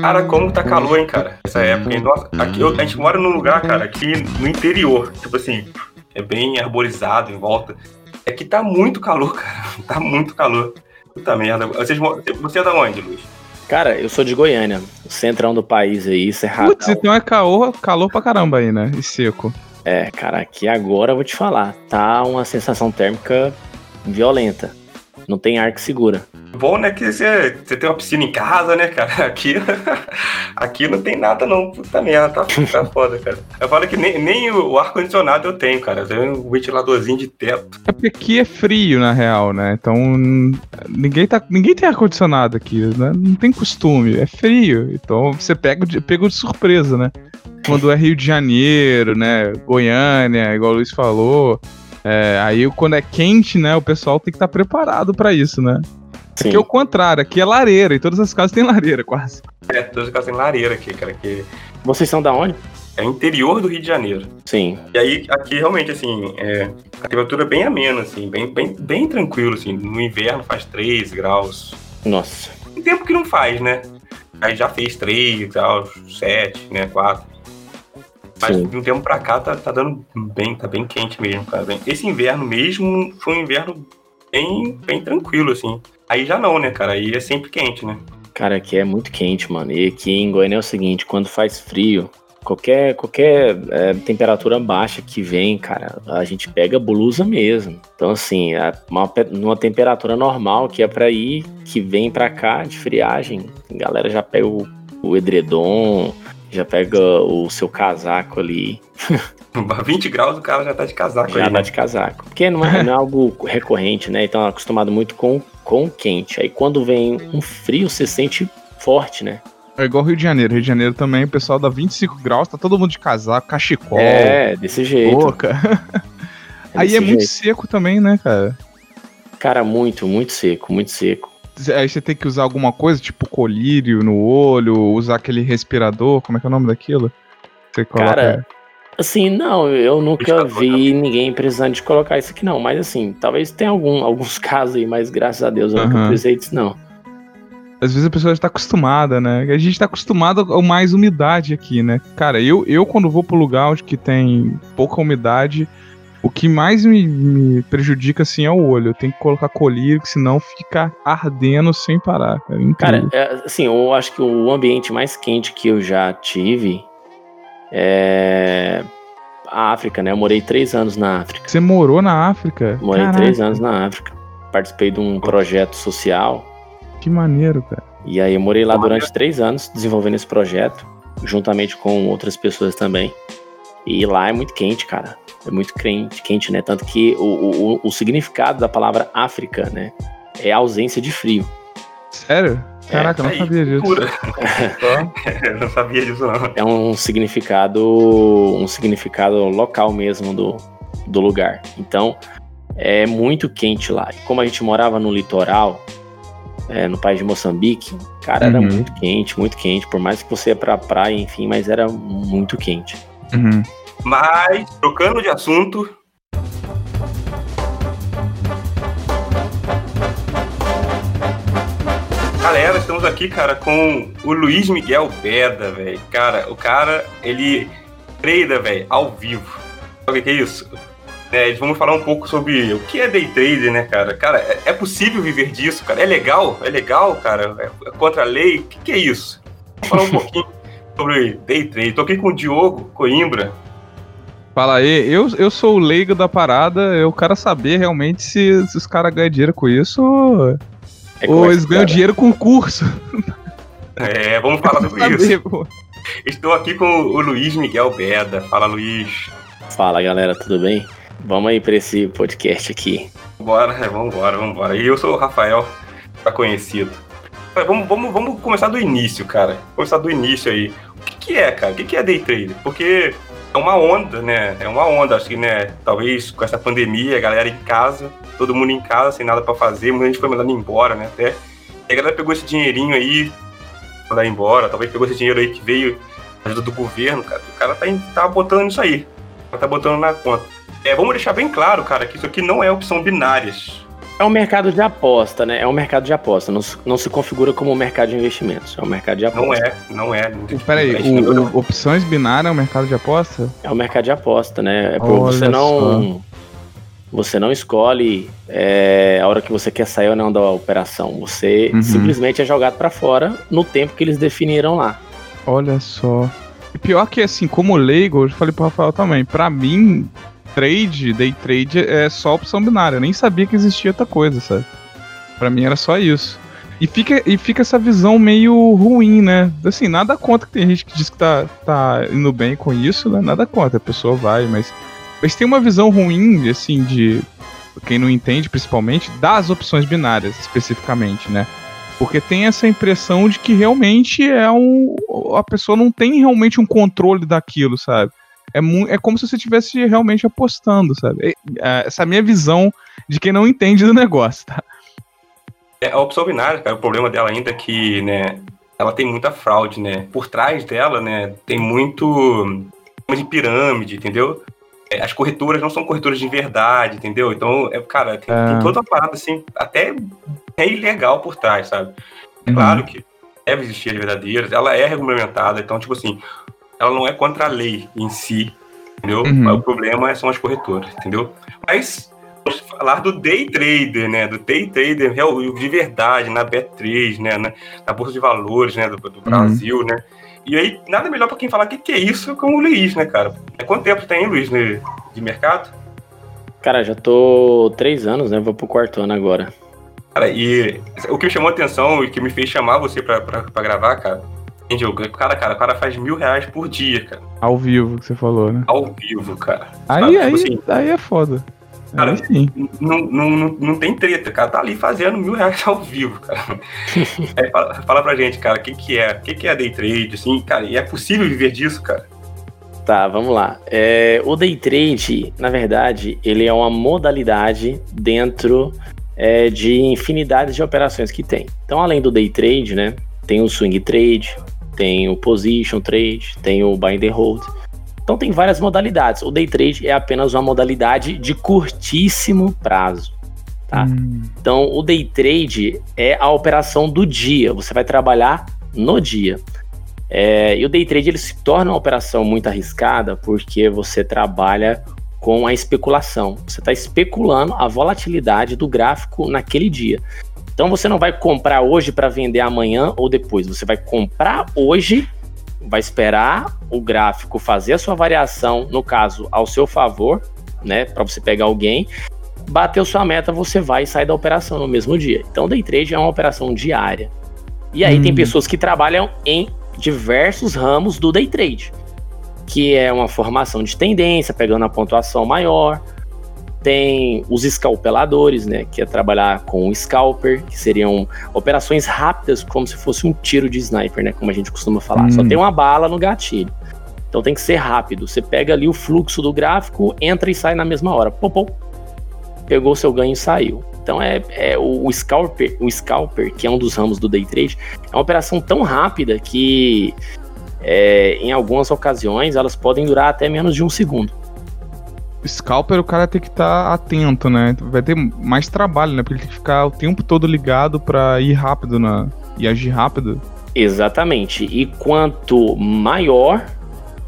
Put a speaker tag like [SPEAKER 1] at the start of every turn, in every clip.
[SPEAKER 1] Cara, como tá calor, hein, cara? Essa época, hein? Nossa, aqui, eu- a gente mora num lugar, cara, aqui no interior. Tipo assim, é bem arborizado em volta. É que tá muito calor, cara. Tá muito calor. Puta merda. Vocês, você é da onde, Luiz?
[SPEAKER 2] Cara, eu sou de Goiânia, o centrão do país aí, Cerrado.
[SPEAKER 3] Putz, então é calor, calor pra caramba aí, né? E seco.
[SPEAKER 2] É, cara, aqui agora eu vou te falar, tá uma sensação térmica violenta. Não tem ar que segura.
[SPEAKER 1] Bom, né, que você, tem uma piscina em casa, né, cara? Aqui, aqui não tem nada, não. Puta merda, tá, tá foda, cara. Eu falo que nem, nem o ar-condicionado eu tenho, cara. Eu tenho um ventiladorzinho de teto.
[SPEAKER 3] É porque aqui é frio, na real, né? Então ninguém, tá, ninguém tem ar-condicionado aqui, né? Não tem costume, é frio. Então você pega, pega de surpresa, né? Quando é Rio de Janeiro, né? Goiânia, igual o Luiz falou. É, aí quando é quente, né? O pessoal tem que estar preparado pra isso, né?
[SPEAKER 2] Sim.
[SPEAKER 3] Aqui é o contrário, aqui é lareira, e todas as casas têm lareira, quase.
[SPEAKER 1] É, todas as casas têm lareira aqui, cara. Que
[SPEAKER 2] Vocês são da onde?
[SPEAKER 1] é interior do Rio de Janeiro.
[SPEAKER 2] Sim.
[SPEAKER 1] E aí, aqui realmente, assim, é, a temperatura é bem amena, assim, bem, bem, bem tranquilo, assim. No inverno faz 3 graus.
[SPEAKER 2] Nossa.
[SPEAKER 1] Tem tempo que não faz, né? Aí já fez 3 graus, 7, né? 4. Mas
[SPEAKER 2] Sim.
[SPEAKER 1] de um tempo pra cá tá, tá dando bem, tá bem quente mesmo, cara. Bem- Esse inverno mesmo foi um inverno bem, bem tranquilo, assim. Aí já não, né, cara? Aí é sempre quente, né?
[SPEAKER 2] Cara, aqui é muito quente, mano. E aqui em Goiânia é o seguinte, quando faz frio, qualquer, qualquer é, temperatura baixa que vem, cara, a gente pega blusa mesmo. Então, assim, a- uma pe- numa temperatura normal, que é pra ir, que vem pra cá de friagem, a galera já pega o, o edredom, já pega o seu casaco ali,
[SPEAKER 1] 20 graus o cara já tá de casaco
[SPEAKER 2] já
[SPEAKER 1] aí,
[SPEAKER 2] dá
[SPEAKER 1] né?
[SPEAKER 2] de casaco. Porque não é, não é algo recorrente, né? Então, é acostumado muito com, com o quente. Aí, quando vem um frio, você sente forte, né?
[SPEAKER 3] É igual Rio de Janeiro. Rio de Janeiro também, o pessoal dá 25 graus, tá todo mundo de casaco, cachecol,
[SPEAKER 2] É, desse jeito.
[SPEAKER 3] boca. Aí
[SPEAKER 2] desse
[SPEAKER 3] é muito
[SPEAKER 2] jeito.
[SPEAKER 3] seco também, né, cara?
[SPEAKER 2] Cara, muito, muito seco, muito seco.
[SPEAKER 3] Aí você tem que usar alguma coisa, tipo colírio no olho, usar aquele respirador, como é que é o nome daquilo? Você coloca...
[SPEAKER 2] Cara, assim, não, eu nunca vi ninguém precisando de colocar isso aqui, não. Mas assim, talvez tenha algum, alguns casos aí, mas graças a Deus eu nunca
[SPEAKER 3] Aham.
[SPEAKER 2] precisei disso, não.
[SPEAKER 3] Às vezes a pessoa já tá acostumada, né? A gente tá acostumado a mais umidade aqui, né? Cara, eu, eu quando vou pro lugar onde que tem pouca umidade, o que mais me, me prejudica, assim, é o olho. Eu tenho que colocar colírio, senão fica ardendo sem parar, cara.
[SPEAKER 2] Cara, é, assim, eu acho que o ambiente mais quente que eu já tive é a África, né? Eu morei três anos na África.
[SPEAKER 3] Você morou na África?
[SPEAKER 2] Morei
[SPEAKER 3] Caraca,
[SPEAKER 2] três anos na África. Participei de um projeto social.
[SPEAKER 3] Que maneiro, cara.
[SPEAKER 2] E aí eu morei lá durante três anos desenvolvendo esse projeto, juntamente com outras pessoas também. E lá é muito quente, cara. É muito quente, quente né? Tanto que o, o, o significado da palavra África, né? É ausência de frio.
[SPEAKER 3] Sério? Caraca, eu não
[SPEAKER 1] Aí,
[SPEAKER 3] sabia disso.
[SPEAKER 1] Eu não sabia disso, não.
[SPEAKER 2] É um significado, um significado local mesmo do, do lugar. Então, é muito quente lá. E como a gente morava no litoral, é, no país de Moçambique, cara, era
[SPEAKER 3] Uhum.
[SPEAKER 2] muito quente, muito quente. Por mais que você ia pra praia, enfim, mas era muito quente.
[SPEAKER 3] Uhum.
[SPEAKER 1] Mas, trocando de assunto. Galera, estamos aqui, cara, com o Luiz Miguel Beda, velho. Cara, o cara, ele trada, velho, ao vivo. Sabe o que é isso? É, vamos falar um pouco sobre o que é day trade, né, cara? Cara, é, é possível viver disso, cara? É legal? É legal, cara? É, é contra a lei? O que, que é isso? Vamos falar um pouquinho sobre day trade. Tô aqui com o Diogo Coimbra.
[SPEAKER 3] Fala aí, eu, eu sou o leigo da parada, eu quero saber realmente se, se os caras ganham dinheiro com isso ou,
[SPEAKER 2] É
[SPEAKER 3] ou eles ganham dinheiro com curso.
[SPEAKER 1] É, vamos falar sobre isso.
[SPEAKER 3] Saber, pô.
[SPEAKER 1] Estou aqui com o Luiz Miguel Beda. Fala, Luiz.
[SPEAKER 2] Fala galera, tudo bem? Vamos aí pra esse podcast aqui.
[SPEAKER 1] Bora, é, vambora, vambora. E eu sou o Rafael, tá conhecido. Vamos, vamos, vamos começar do início, cara. Começar do início aí. O que, que é, cara? O que, que é day trade? Porque é uma onda, né? É uma onda, acho que, né? Talvez com essa pandemia, a galera em casa, todo mundo em casa, sem nada pra fazer, muita gente foi mandando embora, né? Até. E a galera pegou esse dinheirinho aí, mandar embora, talvez pegou esse dinheiro aí que veio ajuda do governo, cara. O cara tá, tá botando isso aí. Tá botando na conta. É, vamos deixar bem claro, cara, que isso aqui não é opção binárias.
[SPEAKER 2] É um mercado de aposta, né? É um mercado de aposta. Não, se- não se configura como um mercado de investimentos. É um mercado de aposta.
[SPEAKER 1] Não é, não é.
[SPEAKER 3] Peraí,
[SPEAKER 1] não-
[SPEAKER 3] o, o- opções binárias é um mercado de aposta?
[SPEAKER 2] É um mercado de aposta, né? É você não. Você não escolhe é, a hora que você quer sair ou não da operação. Você
[SPEAKER 3] Uhum.
[SPEAKER 2] simplesmente é jogado pra fora no tempo que eles definiram lá.
[SPEAKER 3] Olha só. E pior que assim, como leigo, eu falei pro Rafael também, pra mim, trade, day trade é só opção binária. Eu nem sabia que existia outra coisa, sabe? Pra mim era só isso. E fica, e fica essa visão meio ruim, né? Assim, nada contra que tem gente que diz que tá, tá indo bem com isso, né? Nada contra, a pessoa vai, mas. Mas tem uma visão ruim, assim, de. Quem não entende, principalmente, das opções binárias, especificamente, né? Porque tem essa impressão de que realmente é um. A pessoa não tem realmente um controle daquilo, sabe? É, é como se você estivesse realmente apostando, sabe? É- essa é a minha visão de quem não entende do negócio, tá?
[SPEAKER 1] É, a opção binária, cara, o problema dela ainda é que, né, ela tem muita fraude, né? Por trás dela, né, tem muito de pirâmide, entendeu? É, As corretoras não são corretoras de verdade, entendeu? Então, é, cara, tem,
[SPEAKER 3] É.
[SPEAKER 1] tem toda uma parada, assim, até é ilegal por trás, sabe? É
[SPEAKER 3] Uhum.
[SPEAKER 1] claro que deve existir as verdadeiras, ela é regulamentada, então, tipo assim, ela não é contra a lei em si, entendeu?
[SPEAKER 3] Uhum.
[SPEAKER 1] Mas o problema são as corretoras, entendeu? Mas vamos falar do day trader, né? Do day trader real- de verdade, na B3, né? Na, na Bolsa de Valores, né? Do, do Brasil, né? E aí, nada melhor pra quem falar o que, que é isso com o Luiz, né, cara? É quanto tempo tem, Luiz, né, de mercado?
[SPEAKER 2] Cara, já tô três anos, né? Vou pro quarto ano agora.
[SPEAKER 1] Cara, e o que me chamou a atenção e que me fez chamar você pra, pra, pra gravar, cara, entendeu? O cara, cara, o cara faz mil reais por dia, cara.
[SPEAKER 3] Ao vivo que você falou, né?
[SPEAKER 1] Ao vivo, cara.
[SPEAKER 3] Aí, aí,
[SPEAKER 1] Tipo assim,
[SPEAKER 3] aí é foda.
[SPEAKER 1] Cara,
[SPEAKER 3] Aí sim.
[SPEAKER 1] não, não, não, não tem treta, cara. Tá ali fazendo mil reais ao vivo, cara. Aí fala, fala pra gente, cara, o que, que é? O que, que é day trade, assim, cara? E é possível viver disso, cara?
[SPEAKER 2] Tá, vamos lá. É, o day trade, na verdade, ele é uma modalidade dentro é, de infinidade de operações que tem. Então, além do day trade, né, tem o swing trade, tem o position trade, tem o buy and hold. Então, tem várias modalidades. O day trade é apenas uma modalidade de curtíssimo prazo. Tá?
[SPEAKER 3] Hum,
[SPEAKER 2] Então, o day trade é a operação do dia. Você vai trabalhar no dia. É, e o day trade ele se torna uma operação muito arriscada porque você trabalha com a especulação. Você está especulando a volatilidade do gráfico naquele dia. Então você não vai comprar hoje para vender amanhã ou depois. Você vai comprar hoje, vai esperar o gráfico fazer a sua variação, no caso, ao seu favor, né? Para você pegar alguém bateu sua meta, você vai e sai da operação no mesmo dia. Então, day trade é uma operação diária. E aí
[SPEAKER 3] Hum.
[SPEAKER 2] tem pessoas que trabalham em diversos ramos do day trade, que é uma formação de tendência, pegando a pontuação maior. Tem os escalpeladores, né, que é trabalhar com o scalper, que seriam operações rápidas, como se fosse um tiro de sniper, né, como a gente costuma falar. Só
[SPEAKER 3] Hum.
[SPEAKER 2] tem uma bala no gatilho. Então tem que ser rápido. Você pega ali o fluxo do gráfico, entra e sai na mesma hora. Pô, pô, pegou seu ganho e saiu. Então é, é o, o scalper, o scalper, que é um dos ramos do day trade, é uma operação tão rápida que é, em algumas ocasiões elas podem durar até menos de um segundo.
[SPEAKER 3] Scalper, o cara tem que estar atento, né? Vai ter mais trabalho, né? Porque ele tem que ficar o tempo todo ligado pra ir rápido na... e agir rápido.
[SPEAKER 2] Exatamente. E quanto maior,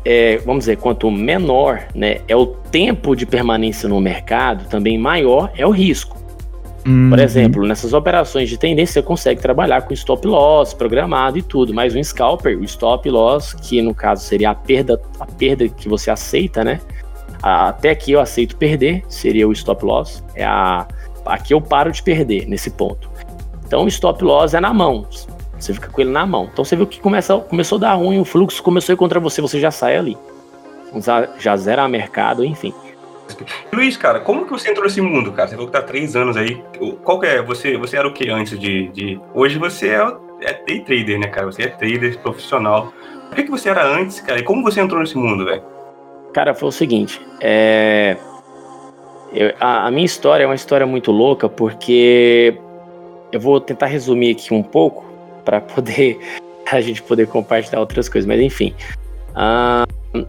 [SPEAKER 2] é, vamos dizer, quanto menor né, é o tempo de permanência no mercado, também maior é o risco.
[SPEAKER 3] Uhum.
[SPEAKER 2] Por exemplo, nessas operações de tendência, você consegue trabalhar com stop loss programado e tudo, mas um scalper, o stop loss, que no caso seria a perda, a perda que você aceita, né? Até aqui eu aceito perder, seria o stop loss. É a, aqui eu paro de perder nesse ponto. Então o stop loss é na mão. Você fica com ele na mão. Então você viu que começa, começou a dar ruim, o fluxo começou a ir contra você, você já sai ali. Já, já zera mercado, enfim.
[SPEAKER 1] Luiz, cara, como que você entrou nesse mundo, cara? Você falou que tá há três anos aí. Qual que é? Você, você era o que antes de, de... Hoje você é, é day trader, né, cara? Você é trader profissional. O que, que você era antes, cara? E como você entrou nesse mundo, velho?
[SPEAKER 2] Cara, foi o seguinte, é... eu- a, a minha história é uma história muito louca porque eu vou tentar resumir aqui um pouco para poder a gente poder compartilhar outras coisas, mas enfim, Ah,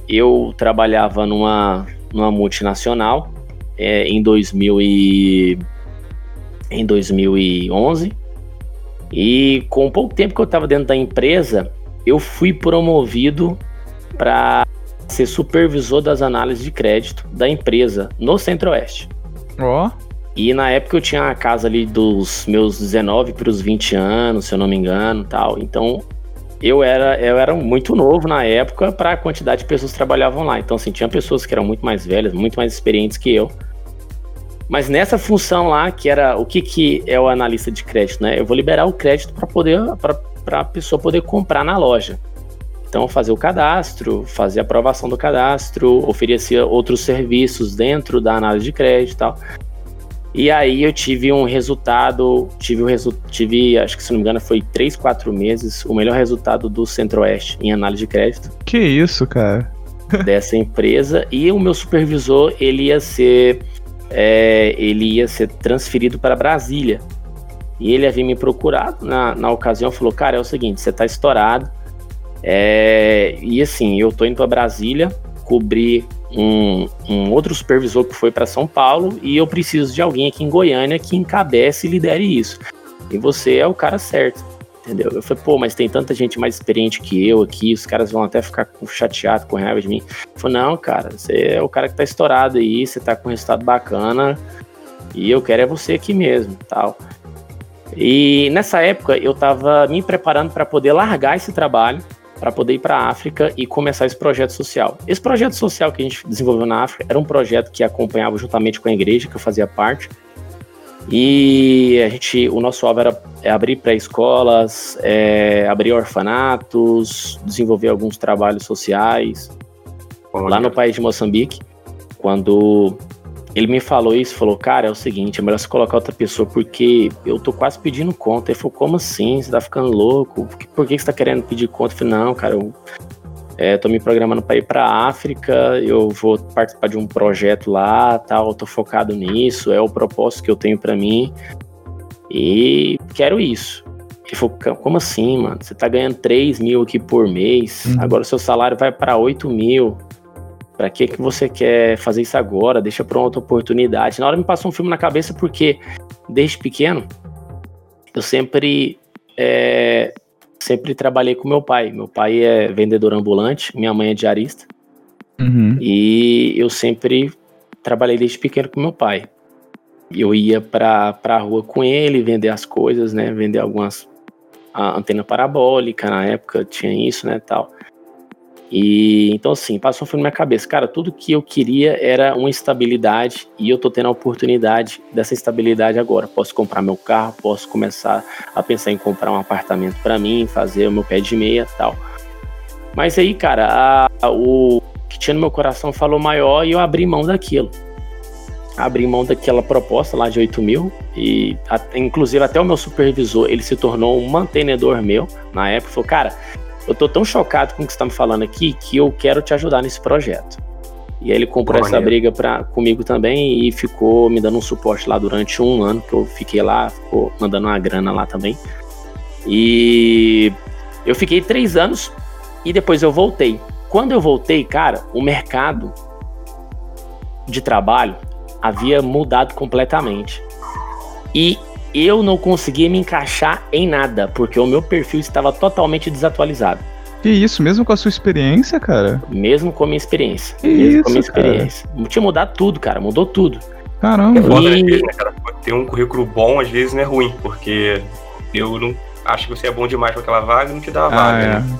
[SPEAKER 2] eu trabalhava numa numa multinacional é, em 2000 e em 2011. E com pouco tempo que eu estava dentro da empresa, eu fui promovido para ser supervisor das análises de crédito da empresa no Centro-Oeste.
[SPEAKER 3] Ó.
[SPEAKER 2] E na época eu tinha a casa ali dos meus 19 para os 20 anos, se eu não me engano, tal. Então eu era, eu era muito novo na época para a quantidade de pessoas que trabalhavam lá. Então assim, tinha pessoas que eram muito mais velhas, muito mais experientes que eu. Mas nessa função lá, que era o que, que é o analista de crédito, né? Eu vou liberar o crédito para poder para a pessoa poder comprar na loja. Então, fazer o cadastro, fazer a aprovação do cadastro, oferecer outros serviços dentro da análise de crédito e tal. E aí eu tive um resultado, tive o resu tive, acho que se não me engano, foi 3, 4 meses, o melhor resultado do Centro-Oeste em análise de crédito.
[SPEAKER 3] Que isso, cara?
[SPEAKER 2] dessa empresa. E o meu supervisor, ele ia ser. É, ele ia ser transferido para Brasília. E ele havia me procurado na, na ocasião falou: Cara, é o seguinte, você está estourado é, e assim, eu tô indo para Brasília cobrir um, um, outro supervisor que foi para São Paulo e eu preciso de alguém aqui em Goiânia que encabece e lidere isso. E você é o cara certo, entendeu? Eu falei, pô, mas tem tanta gente mais experiente que eu aqui, os caras vão até ficar chateados com raiva de mim. Eu falei, não, cara, você é o cara que tá estourado aí, você tá com um resultado bacana e eu quero é você aqui mesmo, tal. E nessa época eu tava me preparando para poder largar esse trabalho para poder ir para a África e começar esse projeto social. Esse projeto social que a gente desenvolveu na África era um projeto que acompanhava juntamente com a igreja que eu fazia parte. E a gente, o nosso alvo era é abrir pré-escolas, é, abrir orfanatos, desenvolver alguns trabalhos sociais lá no país de Moçambique. Quando ele me falou isso, falou, cara, é o seguinte, é melhor você colocar outra pessoa, porque eu tô quase pedindo conta. Ele falou, como assim? Você tá ficando louco? Por que, por que você tá querendo pedir conta? Eu falei, não, cara, eu é, tô me programando para ir pra África, eu vou participar de um projeto lá, tal, tô focado nisso, é o propósito que eu tenho para mim. E quero isso. Ele falou, como assim, mano? Você tá ganhando 3 mil aqui por mês, uhum. agora o seu salário vai para 8 mil. Pra que que você quer fazer isso agora? Deixa pra outra oportunidade. Na hora me passou um filme na cabeça porque desde pequeno eu sempre é, sempre trabalhei com meu pai. Meu pai é vendedor ambulante, minha mãe é diarista. Uhum. E eu sempre trabalhei desde pequeno com meu pai. Eu ia pra, pra rua com ele, vender as coisas, né? Vender algumas a antena parabólica, na época tinha isso, né, tal. E então, assim, passou na minha cabeça, cara, tudo que eu queria era uma estabilidade e eu tô tendo a oportunidade dessa estabilidade agora. Posso comprar meu carro, posso começar a pensar em comprar um apartamento para mim, fazer o meu pé de meia tal. Mas aí, cara, a, a, o que tinha no meu coração falou maior e eu abri mão daquilo. Abri mão daquela proposta lá de 8 mil e a, inclusive até o meu supervisor, ele se tornou um mantenedor meu na época, falou, cara, eu tô tão chocado com o que você tá me falando aqui que eu quero te ajudar nesse projeto. E aí ele comprou essa briga pra, comigo também e ficou me dando um suporte lá durante um ano, que eu fiquei lá, ficou mandando uma grana lá também. E eu fiquei três anos e depois eu voltei. Quando eu voltei, cara, o mercado de trabalho havia mudado completamente. E eu não conseguia me encaixar em nada, porque o meu perfil estava totalmente desatualizado.
[SPEAKER 3] Que isso, mesmo com a sua experiência, cara?
[SPEAKER 2] Mesmo com a minha experiência.
[SPEAKER 3] Que
[SPEAKER 2] mesmo
[SPEAKER 3] isso,
[SPEAKER 2] com a minha experiência. Cara? Tinha mudado tudo, cara, mudou tudo.
[SPEAKER 3] Caramba.
[SPEAKER 4] É e... né, cara? Ter um currículo bom às vezes não é ruim, porque eu não acho que você é bom demais para aquela vaga e não te dá a vaga, ah, é. né?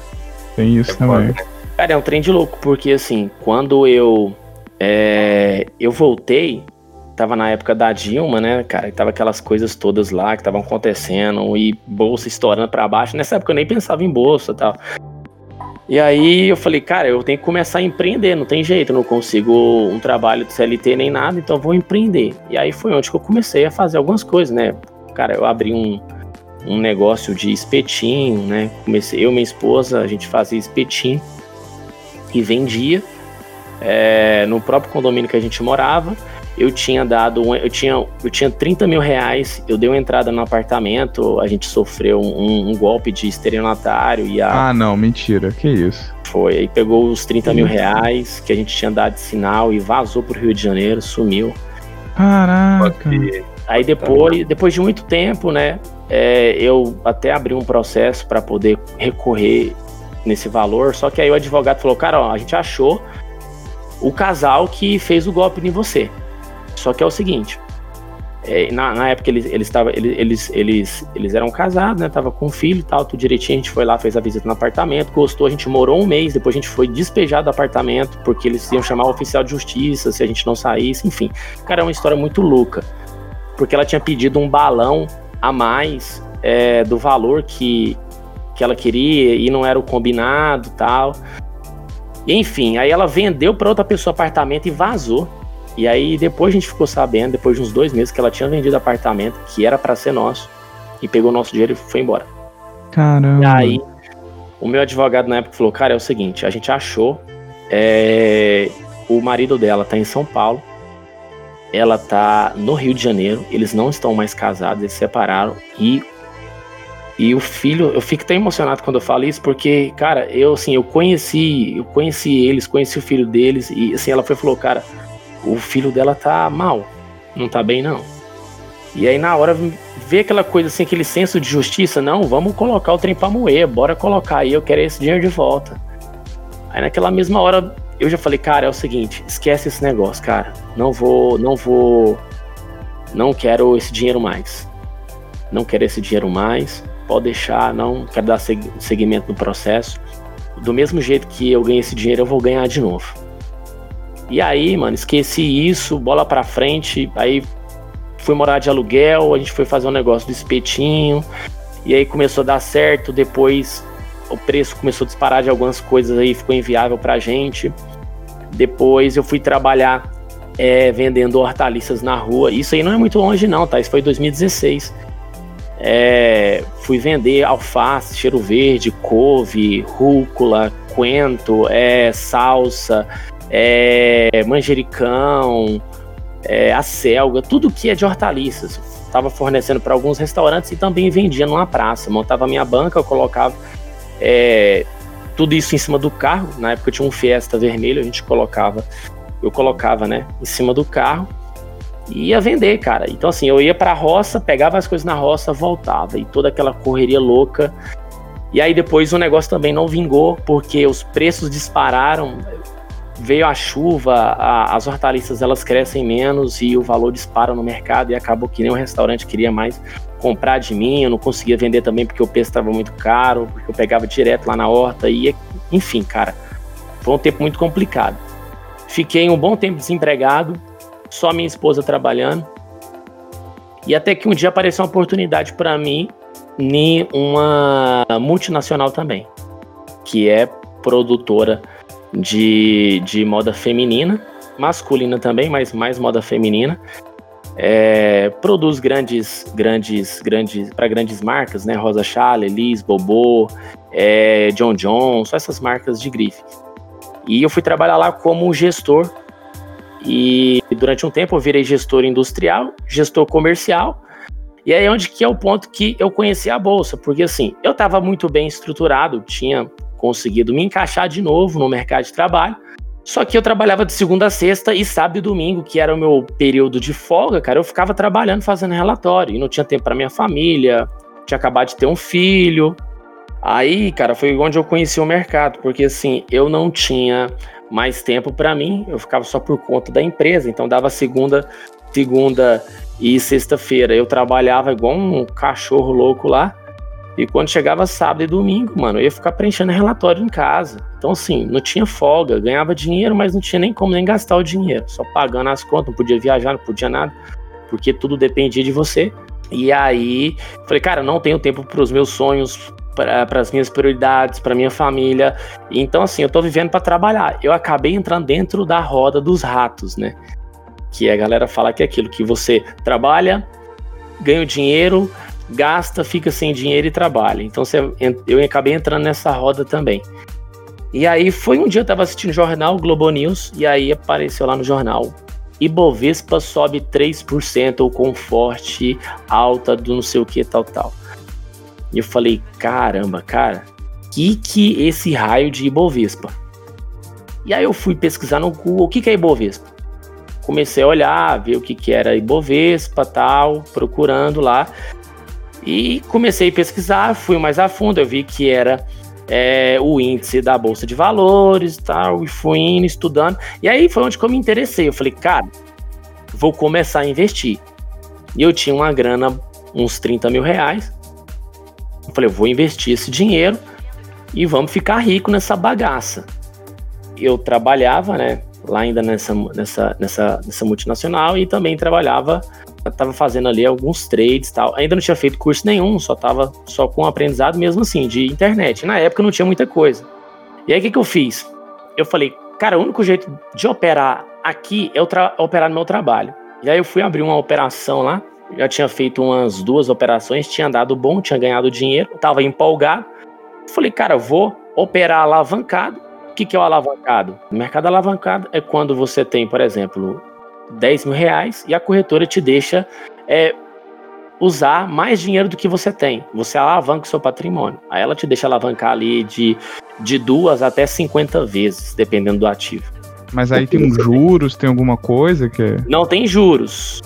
[SPEAKER 3] Tem isso é também. Foda, né?
[SPEAKER 2] Cara, é um trem de louco, porque assim, quando eu é, eu voltei, tava na época da Dilma, né, cara, tava aquelas coisas todas lá que estavam acontecendo e bolsa estourando para baixo. Nessa época eu nem pensava em bolsa e tal. E aí eu falei, cara, eu tenho que começar a empreender, não tem jeito, eu não consigo um trabalho de CLT nem nada, então eu vou empreender. E aí foi onde que eu comecei a fazer algumas coisas, né? Cara, eu abri um, um negócio de espetinho, né? Comecei, eu e minha esposa, a gente fazia espetinho e vendia é, no próprio condomínio que a gente morava eu tinha dado, eu tinha, eu tinha 30 mil reais, eu dei uma entrada no apartamento, a gente sofreu um, um golpe de estelionatário e a...
[SPEAKER 3] Ah, não, mentira, que isso?
[SPEAKER 2] Foi, aí pegou os 30 mil reais que a gente tinha dado de sinal e vazou pro Rio de Janeiro, sumiu.
[SPEAKER 3] Caraca!
[SPEAKER 2] Aí depois, depois de muito tempo, né, é, eu até abri um processo para poder recorrer nesse valor, só que aí o advogado falou, cara, ó, a gente achou o casal que fez o golpe em você. Só que é o seguinte, é, na, na, época eles, eles, tava, eles, eles, eles, eles eram casados, né? Tava com um filho e tal, tudo direitinho. A gente foi lá, fez a visita no apartamento, gostou. A gente morou um mês, depois a gente foi despejado do apartamento, porque eles iam chamar o oficial de justiça se a gente não saísse, enfim. Cara, é uma história muito louca. Porque ela tinha pedido um balão a mais é, do valor que, que ela queria e não era o combinado tal. Enfim, aí ela vendeu para outra pessoa o apartamento e vazou. E aí depois a gente ficou sabendo, depois de uns dois meses, que ela tinha vendido apartamento, que era para ser nosso, e pegou nosso dinheiro e foi embora.
[SPEAKER 3] Caramba.
[SPEAKER 2] E aí o meu advogado na época falou, cara, é o seguinte, a gente achou, é, o marido dela tá em São Paulo, ela tá no Rio de Janeiro, eles não estão mais casados, eles se separaram, e e o filho, eu fico tão emocionado quando eu falo isso, porque, cara, eu assim, eu conheci, eu conheci eles, conheci o filho deles, e assim, ela foi falou, cara, o filho dela tá mal, não tá bem não. E aí na hora vê aquela coisa assim, aquele senso de justiça, não, vamos colocar o trem pra moer, bora colocar aí, eu quero esse dinheiro de volta. Aí naquela mesma hora eu já falei, cara, é o seguinte, esquece esse negócio, cara. Não vou, não vou, não quero esse dinheiro mais. Não quero esse dinheiro mais. Pode deixar, não quero dar seguimento no processo. Do mesmo jeito que eu ganhei esse dinheiro, eu vou ganhar de novo. E aí, mano, esqueci isso, bola pra frente. Aí fui morar de aluguel, a gente foi fazer um negócio do espetinho. E aí começou a dar certo. Depois o preço começou a disparar de algumas coisas aí, ficou inviável pra gente. Depois eu fui trabalhar é, vendendo hortaliças na rua. Isso aí não é muito longe, não, tá? Isso foi em 2016. É, fui vender alface, cheiro verde, couve, rúcula, coentro, é, salsa, é, manjericão, é, selga, tudo que é de hortaliças. Estava fornecendo para alguns restaurantes e também vendia numa praça. Montava minha banca, eu colocava é, tudo isso em cima do carro. Na época tinha um Fiesta vermelho, a gente colocava, eu colocava, né, em cima do carro e ia vender, cara. Então assim, eu ia para a roça, pegava as coisas na roça, voltava e toda aquela correria louca. E aí depois o negócio também não vingou porque os preços dispararam veio a chuva, a, as hortaliças elas crescem menos e o valor dispara no mercado e acabou que nem o restaurante queria mais comprar de mim, eu não conseguia vender também porque o preço estava muito caro, porque eu pegava direto lá na horta e enfim, cara, foi um tempo muito complicado. Fiquei um bom tempo desempregado, só minha esposa trabalhando. E até que um dia apareceu uma oportunidade para mim em uma multinacional também, que é produtora de, de moda feminina, masculina também, mas mais moda feminina. É, produz grandes, grandes, grandes para grandes marcas, né? Rosa Chale, Liz, Bobo, é, John John, só essas marcas de grife. E eu fui trabalhar lá como gestor. E durante um tempo eu virei gestor industrial, gestor comercial. E aí é onde que é o ponto que eu conheci a bolsa, porque assim, eu estava muito bem estruturado, tinha conseguido me encaixar de novo no mercado de trabalho. Só que eu trabalhava de segunda a sexta e sábado e domingo, que era o meu período de folga, cara, eu ficava trabalhando, fazendo relatório. E não tinha tempo para minha família, tinha acabado de ter um filho. Aí, cara, foi onde eu conheci o mercado, porque assim, eu não tinha mais tempo para mim, eu ficava só por conta da empresa, então dava segunda, segunda e sexta-feira. Eu trabalhava igual um cachorro louco lá. E quando chegava sábado e domingo, mano, eu ia ficar preenchendo relatório em casa. Então, assim, não tinha folga, ganhava dinheiro, mas não tinha nem como nem gastar o dinheiro. Só pagando as contas, não podia viajar, não podia nada, porque tudo dependia de você. E aí, falei, cara, não tenho tempo para os meus sonhos, para as minhas prioridades, para minha família. Então, assim, eu tô vivendo para trabalhar. Eu acabei entrando dentro da roda dos ratos, né? Que a galera fala que é aquilo que você trabalha, ganha o dinheiro, gasta, fica sem dinheiro e trabalha. Então eu acabei entrando nessa roda também. E aí foi um dia eu estava assistindo o jornal Globo News e aí apareceu lá no jornal Ibovespa sobe 3% com forte alta do não sei o que tal tal. E eu falei, caramba, cara, que que esse raio de Ibovespa? E aí eu fui pesquisar no Google o que que é Ibovespa. comecei a olhar, ver o que, que era Ibovespa tal, procurando lá. E comecei a pesquisar, fui mais a fundo, eu vi que era é, o índice da Bolsa de Valores tal, e fui indo, estudando. E aí foi onde que eu me interessei. Eu falei, cara, vou começar a investir. E eu tinha uma grana, uns 30 mil reais. Falei, vou investir esse dinheiro e vamos ficar rico nessa bagaça. Eu trabalhava, né, lá ainda nessa, nessa, nessa, nessa multinacional e também trabalhava, estava fazendo ali alguns trades tal. Ainda não tinha feito curso nenhum, só tava só com aprendizado mesmo assim, de internet. Na época não tinha muita coisa. E aí o que, que eu fiz? Eu falei, cara, o único jeito de operar aqui é operar no meu trabalho. E aí eu fui abrir uma operação lá, já tinha feito umas duas operações, tinha dado bom, tinha ganhado dinheiro, tava empolgado. Falei, cara, vou operar alavancado. O que, que é o alavancado? O mercado alavancado é quando você tem, por exemplo, 10 mil reais e a corretora te deixa é, usar mais dinheiro do que você tem. Você alavanca o seu patrimônio. Aí ela te deixa alavancar ali de, de duas até 50 vezes, dependendo do ativo.
[SPEAKER 3] Mas aí tem um juros, tem alguma coisa que. É
[SPEAKER 2] Não tem juros.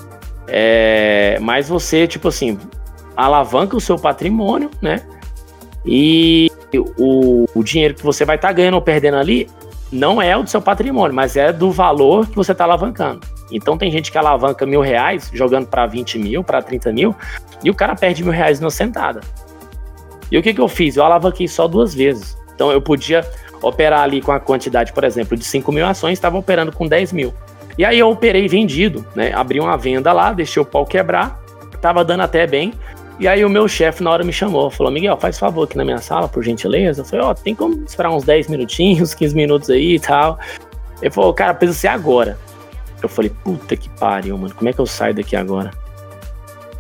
[SPEAKER 2] É, mas você, tipo assim, alavanca o seu patrimônio, né? E o, o dinheiro que você vai estar tá ganhando ou perdendo ali não é o do seu patrimônio, mas é do valor que você está alavancando. Então tem gente que alavanca mil reais jogando para 20 mil, para 30 mil, e o cara perde mil reais na sentada. E o que, que eu fiz? Eu alavanquei só duas vezes. Então eu podia operar ali com a quantidade, por exemplo, de 5 mil ações, estava operando com 10 mil. E aí eu operei vendido, né? Abri uma venda lá, deixei o pau quebrar, tava dando até bem. E aí o meu chefe na hora me chamou, falou, Miguel, faz favor aqui na minha sala, por gentileza. Eu falei, ó, oh, tem como esperar uns 10 minutinhos, 15 minutos aí e tal. Ele falou, cara, precisa ser agora. Eu falei, puta que pariu, mano, como é que eu saio daqui agora?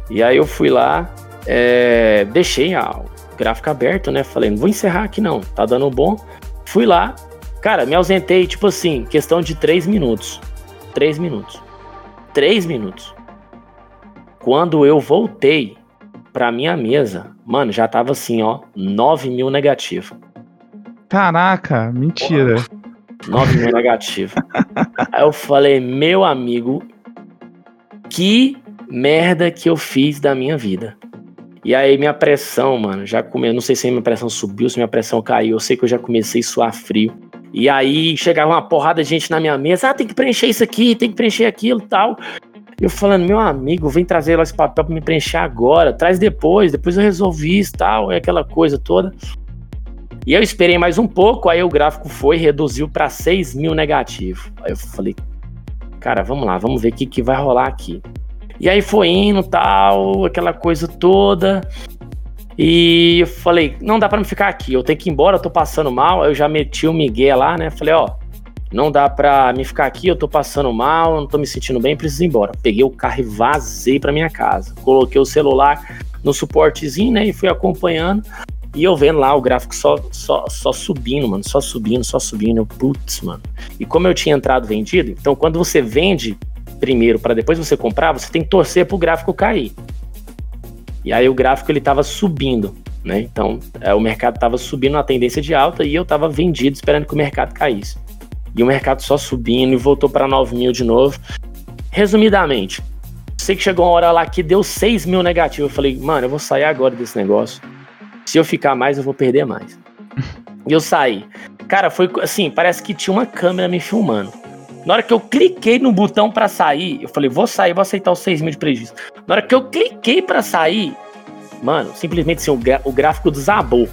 [SPEAKER 2] E aí eu fui lá, é, deixei a, o gráfico aberto, né? Falei, não vou encerrar aqui não, tá dando bom. Fui lá, cara, me ausentei, tipo assim, questão de 3 minutos. 3 minutos. 3 minutos. Quando eu voltei, pra minha mesa, mano, já tava assim, ó, 9 mil negativo.
[SPEAKER 3] Caraca, mentira.
[SPEAKER 2] 9 mil negativo. Aí eu falei, meu amigo, que merda que eu fiz da minha vida. E aí minha pressão, mano, já comeu, não sei se minha pressão subiu, se minha pressão caiu, eu sei que eu já comecei a suar frio. E aí chegava uma porrada de gente na minha mesa, ah, tem que preencher isso aqui, tem que preencher aquilo, tal. Eu falando, meu amigo, vem trazer lá esse papel pra me preencher agora, traz depois, depois eu resolvi isso tal, e aquela coisa toda. E eu esperei mais um pouco, aí o gráfico foi reduziu para 6 mil negativo. Aí eu falei, cara, vamos lá, vamos ver o que, que vai rolar aqui. E aí foi indo tal, aquela coisa toda. E eu falei, não dá para me ficar aqui, eu tenho que ir embora, eu tô passando mal. Aí eu já meti o Miguel lá, né? Falei, ó, não dá pra me ficar aqui, eu tô passando mal, não tô me sentindo bem, preciso ir embora. Peguei o carro e vazei pra minha casa. Coloquei o celular no suportezinho, né, e fui acompanhando. E eu vendo lá o gráfico só, só, só subindo, mano, só subindo, só subindo. Putz, mano. E como eu tinha entrado vendido, então quando você vende primeiro para depois você comprar, você tem que torcer pro gráfico cair. E aí o gráfico ele tava subindo, né? Então é, o mercado tava subindo na tendência de alta e eu tava vendido esperando que o mercado caísse e o mercado só subindo e voltou para 9 mil de novo. Resumidamente, sei que chegou uma hora lá que deu 6 mil negativo. Eu falei, mano, eu vou sair agora desse negócio. Se eu ficar mais, eu vou perder mais. e eu saí. Cara, foi assim, parece que tinha uma câmera me filmando. Na hora que eu cliquei no botão para sair, eu falei, vou sair, vou aceitar os 6 mil de prejuízo. Na hora que eu cliquei para sair, mano, simplesmente assim, o, gráfico desabou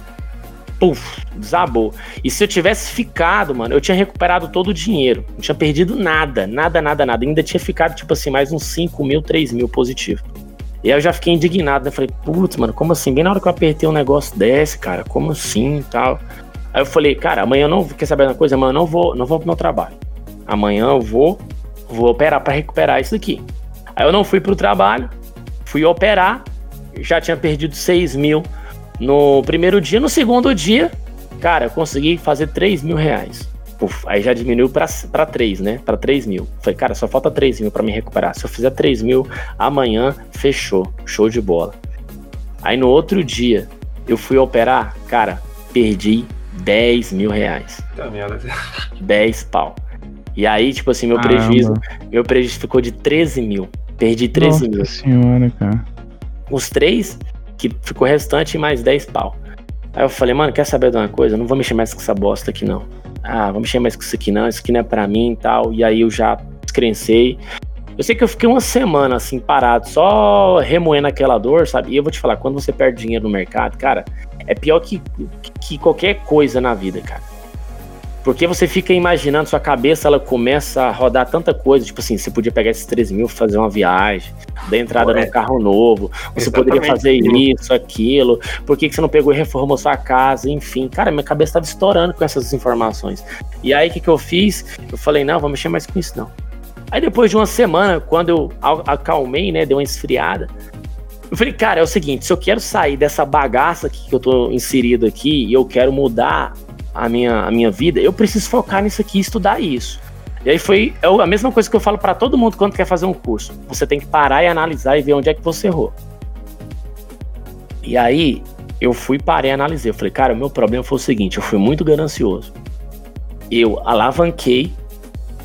[SPEAKER 2] puf, desabou. E se eu tivesse ficado, mano, eu tinha recuperado todo o dinheiro. Não tinha perdido nada, nada, nada, nada. Ainda tinha ficado, tipo assim, mais uns 5 mil, 3 mil positivo. E aí eu já fiquei indignado, né? Falei, putz, mano, como assim? Bem na hora que eu apertei um negócio desse, cara, como assim e tal. Aí eu falei, cara, amanhã eu não. Quer saber uma coisa? Amanhã eu não vou, não vou pro meu trabalho. Amanhã eu vou, vou operar para recuperar isso aqui. Aí eu não fui pro trabalho, fui operar, já tinha perdido 6 mil no primeiro dia, no segundo dia, cara, eu consegui fazer 3 mil reais. Uf, aí já diminuiu para 3, né? Para 3 mil. Falei, cara, só falta 3 mil para me recuperar. Se eu fizer 3 mil, amanhã fechou. Show de bola. Aí no outro dia, eu fui operar, cara, perdi 10 mil reais. 10 pau. E aí, tipo assim, meu
[SPEAKER 3] Caramba.
[SPEAKER 2] prejuízo, meu prejuízo ficou de 13 mil. Perdi 13 mil.
[SPEAKER 3] Nossa senhora, cara.
[SPEAKER 2] Os três, que ficou restante, e mais 10 pau. Aí eu falei, mano, quer saber de uma coisa? Eu não vou mexer mais com essa bosta aqui, não. Ah, vou mexer mais com isso aqui, não. Isso aqui não é pra mim e tal. E aí eu já descrencei. Eu sei que eu fiquei uma semana assim, parado, só remoendo aquela dor, sabe? E eu vou te falar, quando você perde dinheiro no mercado, cara, é pior que, que qualquer coisa na vida, cara. Porque você fica imaginando, sua cabeça ela começa a rodar tanta coisa. Tipo assim, você podia pegar esses 13 mil, fazer uma viagem, dar entrada
[SPEAKER 4] Correto.
[SPEAKER 2] num carro novo, você poderia
[SPEAKER 4] Exatamente.
[SPEAKER 2] fazer isso, aquilo. Por que, que você não pegou e reformou sua casa? Enfim, cara, minha cabeça tava estourando com essas informações. E aí, o que, que eu fiz? Eu falei, não, vou mexer mais com isso, não. Aí depois de uma semana, quando eu acalmei, né, deu uma esfriada, eu falei, cara, é o seguinte, se eu quero sair dessa bagaça que eu tô inserido aqui e eu quero mudar a minha, a minha vida, eu preciso focar nisso aqui estudar isso. E aí foi é a mesma coisa que eu falo pra todo mundo quando quer fazer um curso. Você tem que parar e analisar e ver onde é que você errou. E aí eu fui, parei e analisei. Eu falei, cara, o meu problema foi o seguinte, eu fui muito ganancioso. Eu alavanquei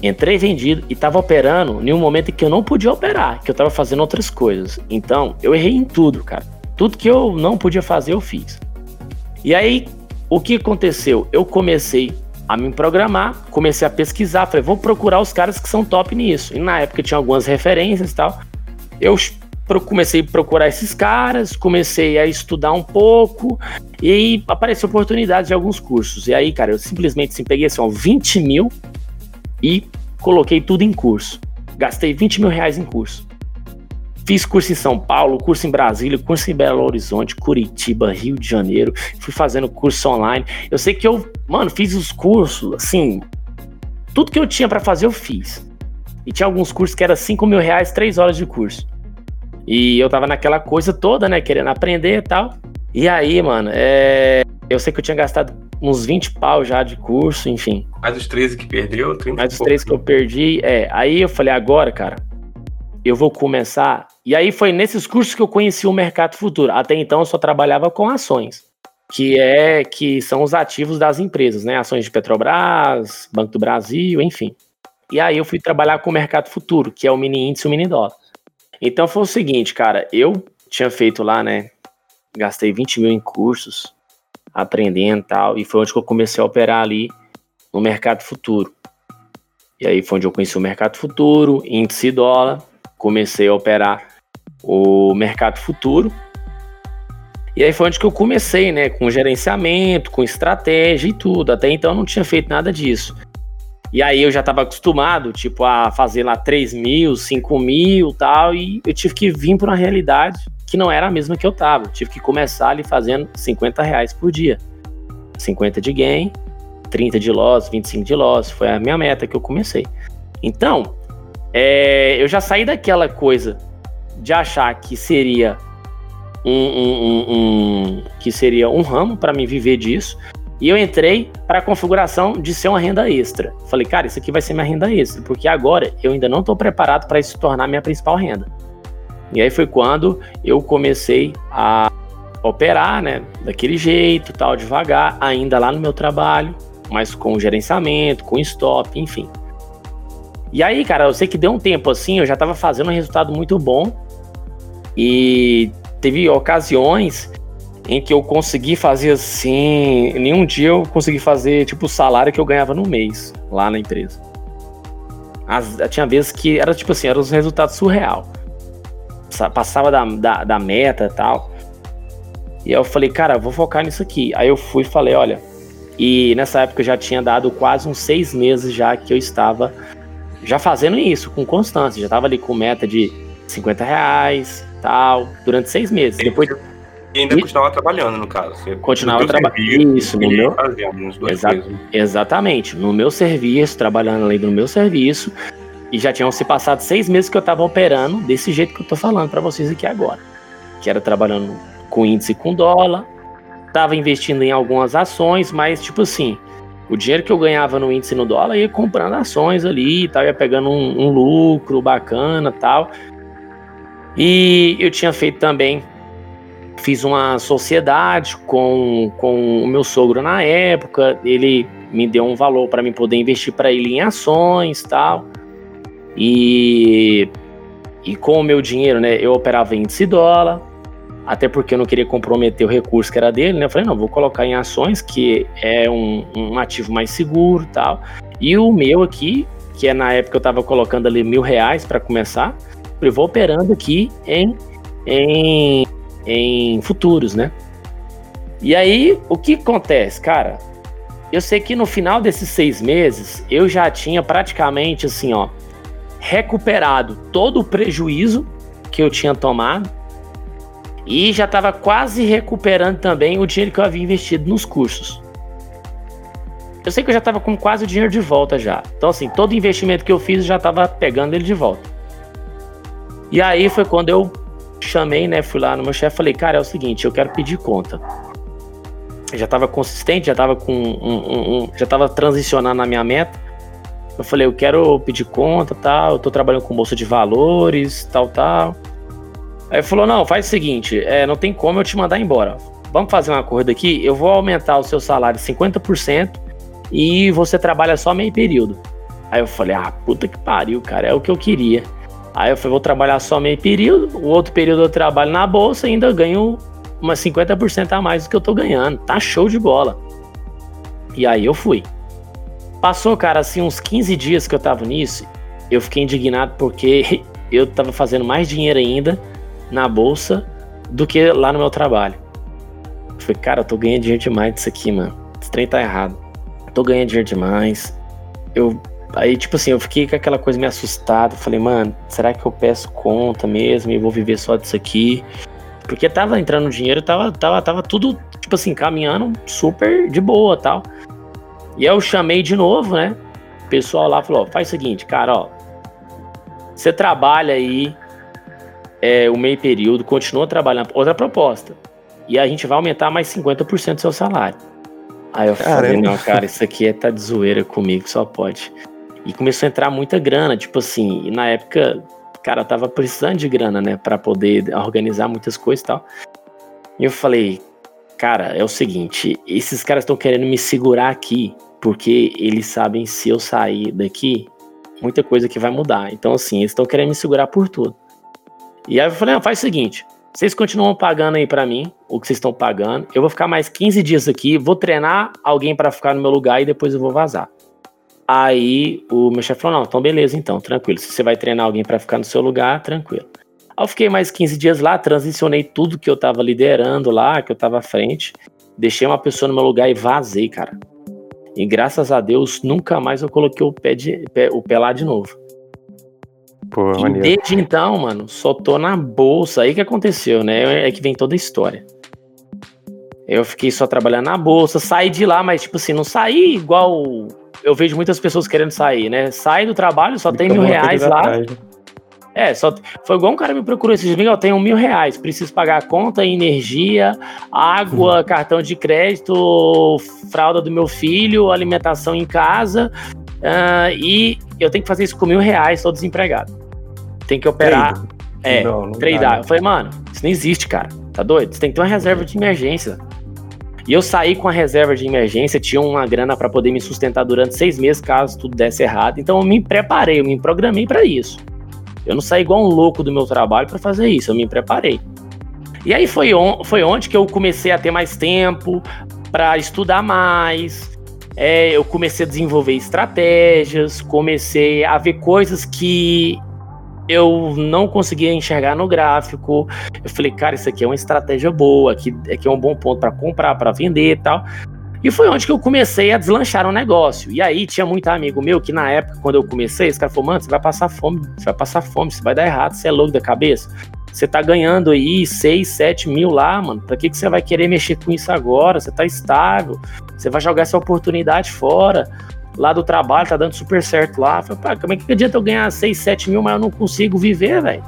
[SPEAKER 2] Entrei vendido e tava operando em um momento em que eu não podia operar, que eu tava fazendo outras coisas. Então, eu errei em tudo, cara. Tudo que eu não podia fazer, eu fiz. E aí, o que aconteceu? Eu comecei a me programar, comecei a pesquisar, falei, vou procurar os caras que são top nisso. E na época tinha algumas referências e tal. Eu comecei a procurar esses caras, comecei a estudar um pouco, e aí apareceu oportunidade de alguns cursos. E aí, cara, eu simplesmente assim, peguei assim, ó, 20 mil e coloquei tudo em curso. Gastei 20 mil reais em curso. Fiz curso em São Paulo, curso em Brasília, curso em Belo Horizonte, Curitiba, Rio de Janeiro. Fui fazendo curso online. Eu sei que eu, mano, fiz os cursos, assim. Tudo que eu tinha pra fazer, eu fiz. E tinha alguns cursos que era 5 mil reais, 3 horas de curso. E eu tava naquela coisa toda, né? Querendo aprender e tal. E aí, mano, é... eu sei que eu tinha gastado uns 20 pau já de curso, enfim.
[SPEAKER 4] Mais os 13 que perdeu, 30
[SPEAKER 2] Mais os
[SPEAKER 4] pouco.
[SPEAKER 2] três que eu perdi, é. Aí eu falei, agora, cara, eu vou começar. E aí foi nesses cursos que eu conheci o mercado futuro. Até então eu só trabalhava com ações, que é que são os ativos das empresas, né? Ações de Petrobras, Banco do Brasil, enfim. E aí eu fui trabalhar com o mercado futuro, que é o mini índice e o mini dólar. Então foi o seguinte, cara, eu tinha feito lá, né? Gastei 20 mil em cursos, aprendendo e tal, e foi onde eu comecei a operar ali no mercado futuro. E aí foi onde eu conheci o mercado futuro, índice dólar, comecei a operar o mercado futuro. E aí foi onde que eu comecei, né, com gerenciamento, com estratégia e tudo. Até então eu não tinha feito nada disso. E aí eu já estava acostumado, tipo, a fazer lá 3 mil, 5 mil tal, e eu tive que vir para uma realidade que não era a mesma que eu tava. Eu tive que começar ali fazendo 50 reais por dia. 50 de gain, 30 de loss, 25 de loss. Foi a minha meta que eu comecei. Então, é, eu já saí daquela coisa de achar que seria um, um- um- um- que seria um ramo para me viver disso. E eu entrei para a configuração de ser uma renda extra. Falei, cara, isso aqui vai ser minha renda extra, porque agora eu ainda não estou preparado para isso se tornar minha principal renda. E aí foi quando eu comecei a operar, né, daquele jeito, tal, devagar, ainda lá no meu trabalho, mas com gerenciamento, com stop, enfim. E aí, cara, eu sei que deu um tempo assim, eu já tava fazendo um resultado muito bom e teve ocasiões em que eu consegui fazer assim, nenhum dia eu consegui fazer tipo o salário que eu ganhava no mês lá na empresa. As- tinha vezes que era tipo assim, eram os resultados surreal. Sa- Passava da, da, da meta e tal. E aí eu falei, cara, vou focar nisso aqui. Aí eu fui e falei, olha. E nessa época eu já tinha dado quase uns seis meses já que eu estava já fazendo isso com constância. Já estava ali com meta de 50 reais, tal, durante seis meses. Depois
[SPEAKER 4] E ainda
[SPEAKER 2] E-
[SPEAKER 4] continuava trabalhando, no caso. Você-
[SPEAKER 2] Continuava
[SPEAKER 4] no teu
[SPEAKER 2] traba-
[SPEAKER 4] serviço,
[SPEAKER 2] Isso, no meu-
[SPEAKER 4] coisas.
[SPEAKER 2] Exatamente, no meu serviço, trabalhando ali no meu serviço, e já tinham se passado seis meses que eu tava operando desse jeito que eu tô falando para vocês aqui agora. Que era trabalhando com índice com dólar, tava investindo em algumas ações, mas tipo assim, o dinheiro que eu ganhava no índice no dólar ia comprando ações ali e tal, ia pegando um, um lucro bacana tal. E eu tinha feito também fiz uma sociedade com, com o meu sogro na época. Ele me deu um valor para mim poder investir para ele em ações tal. E, e com o meu dinheiro, né, eu operava índice dólar, até porque eu não queria comprometer o recurso que era dele, né? Eu falei, não, vou colocar em ações, que é um, um ativo mais seguro tal. E o meu aqui, que é na época eu estava colocando ali mil reais para começar, eu vou operando aqui em, em, em futuros, né? E aí, o que acontece, cara? Eu sei que no final desses seis meses, eu já tinha praticamente assim, ó, recuperado todo o prejuízo que eu tinha tomado e já estava quase recuperando também o dinheiro que eu havia investido nos cursos. Eu sei que eu já estava com quase o dinheiro de volta já. Então, assim, todo investimento que eu fiz eu já estava pegando ele de volta. E aí foi quando eu chamei, né? Fui lá no meu chefe falei, cara, é o seguinte, eu quero pedir conta. Eu já estava consistente, já estava com um, um, um, já estava transicionando na minha meta. Eu falei, eu quero pedir conta, tal, eu tô trabalhando com bolsa de valores, tal, tal. Aí falou, não, faz o seguinte, é, não tem como eu te mandar embora. Vamos fazer uma corrida aqui, eu vou aumentar o seu salário 50% e você trabalha só meio período. Aí eu falei, ah, puta que pariu, cara, é o que eu queria. Aí eu falei, vou trabalhar só meio período, o outro período eu trabalho na bolsa e ainda ganho umas 50% a mais do que eu tô ganhando. Tá show de bola. E aí eu fui. Passou, cara, assim, uns 15 dias que eu tava nisso, eu fiquei indignado porque eu tava fazendo mais dinheiro ainda na bolsa do que lá no meu trabalho. Eu falei, cara, eu tô ganhando dinheiro demais disso aqui, mano. Esse trem tá errado. Eu tô ganhando dinheiro demais. Eu Aí, tipo assim, eu fiquei com aquela coisa meio assustada. Falei, mano, será que eu peço conta mesmo e vou viver só disso aqui? Porque tava entrando dinheiro, tava, tava, tava tudo, tipo assim, caminhando super de boa tal. E aí eu chamei de novo, né? O pessoal lá falou: faz o seguinte, cara, ó. Você trabalha aí é, o meio período, continua trabalhando. Outra proposta. E a gente vai aumentar mais 50% do seu salário. Aí eu Caramba. falei, não, cara, isso aqui é tá de zoeira comigo, só pode. E começou a entrar muita grana, tipo assim, e na época, cara, tava precisando de grana, né, para poder organizar muitas coisas e tal. E eu falei, cara, é o seguinte, esses caras estão querendo me segurar aqui, porque eles sabem se eu sair daqui, muita coisa que vai mudar. Então, assim, eles estão querendo me segurar por tudo. E aí eu falei, ah, faz o seguinte, vocês continuam pagando aí para mim o que vocês estão pagando. Eu vou ficar mais 15 dias aqui, vou treinar alguém para ficar no meu lugar e depois eu vou vazar. Aí o meu chefe falou: não, então beleza, então, tranquilo. Se você vai treinar alguém para ficar no seu lugar, tranquilo. Aí eu fiquei mais 15 dias lá, transicionei tudo que eu tava liderando lá, que eu tava à frente, deixei uma pessoa no meu lugar e vazei, cara. E graças a Deus, nunca mais eu coloquei o pé, de, o pé lá de novo. Pô, e maneiro. desde então, mano, só tô na bolsa. Aí que aconteceu, né? É que vem toda a história. Eu fiquei só trabalhando na bolsa, saí de lá, mas tipo assim, não saí igual eu vejo muitas pessoas querendo sair, né? Sai do trabalho, só tem mil reais lá. Atrás. É, só foi igual um cara me procurou esses dias, eu tenho mil reais, preciso pagar a conta, energia, água, uhum. cartão de crédito, fralda do meu filho, alimentação em casa, uh, e eu tenho que fazer isso com mil reais, tô desempregado. Tem que operar. Trade. É, não, não tradar. Né? Eu falei, mano, isso não existe, cara. Tá doido? Você tem que ter uma reserva de emergência. E eu saí com a reserva de emergência, tinha uma grana para poder me sustentar durante seis meses caso tudo desse errado. Então eu me preparei, eu me programei para isso. Eu não saí igual um louco do meu trabalho para fazer isso, eu me preparei. E aí foi, on, foi onde que eu comecei a ter mais tempo para estudar mais. É, eu comecei a desenvolver estratégias, comecei a ver coisas que eu não conseguia enxergar no gráfico. Eu falei, cara, isso aqui é uma estratégia boa, aqui, aqui é um bom ponto para comprar, para vender e tal. E foi onde que eu comecei a deslanchar um negócio. E aí tinha muito amigo meu que na época, quando eu comecei, esse cara falou, mano, você vai passar fome, você vai passar fome, você vai dar errado, você é louco da cabeça. Você tá ganhando aí 6, 7 mil lá, mano. Pra que, que você vai querer mexer com isso agora? Você tá estável, você vai jogar essa oportunidade fora lá do trabalho, tá dando super certo lá. Falei, pá, como é que adianta eu ganhar 6, 7 mil, mas eu não consigo viver, velho?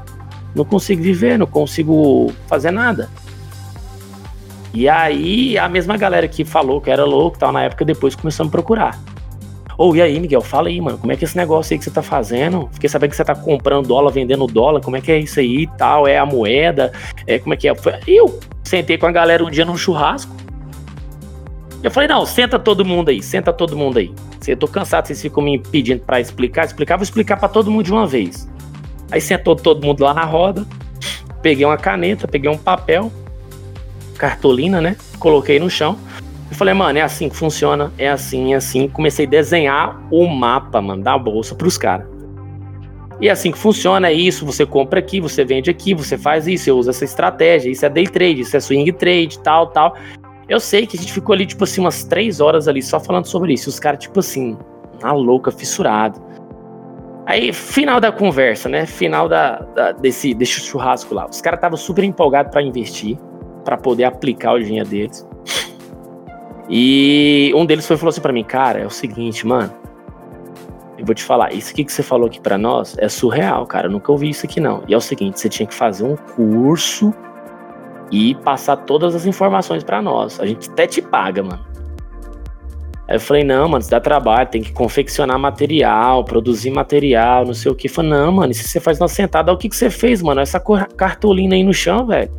[SPEAKER 2] Não consigo viver, não consigo fazer nada. E aí, a mesma galera que falou que era louco tal, na época, depois começou a me procurar. Ô, oh, e aí, Miguel, fala aí, mano, como é que é esse negócio aí que você tá fazendo? Fiquei sabendo que você tá comprando dólar, vendendo dólar, como é que é isso aí e tal? É a moeda? É, como é que é? Eu sentei com a galera um dia num churrasco. Eu falei, não, senta todo mundo aí, senta todo mundo aí. Eu tô cansado, vocês ficam me pedindo para explicar, explicar, vou explicar para todo mundo de uma vez. Aí sentou todo mundo lá na roda, peguei uma caneta, peguei um papel, cartolina, né? Coloquei no chão. Eu falei, mano, é assim que funciona, é assim, é assim. Comecei a desenhar o mapa, mano, da bolsa pros caras. E é assim que funciona, é isso, você compra aqui, você vende aqui, você faz isso, você usa essa estratégia, isso é day trade, isso é swing trade, tal, tal. Eu sei que a gente ficou ali, tipo assim, umas três horas ali só falando sobre isso. Os caras, tipo assim, na louca, fissurado. Aí, final da conversa, né? Final da, da desse, desse churrasco lá. Os caras estavam super empolgados para investir, para poder aplicar o dinheiro deles. E um deles foi falou assim para mim, cara, é o seguinte, mano. Eu vou te falar, isso aqui que você falou aqui para nós é surreal, cara. Eu nunca ouvi isso aqui não. E é o seguinte, você tinha que fazer um curso e passar todas as informações para nós. A gente até te paga, mano. Aí eu falei, não, mano, isso dá trabalho, tem que confeccionar material, produzir material, não sei o que. Falei, não, mano, se você faz uma sentada, o que, que você fez, mano? Essa cartolina aí no chão, velho.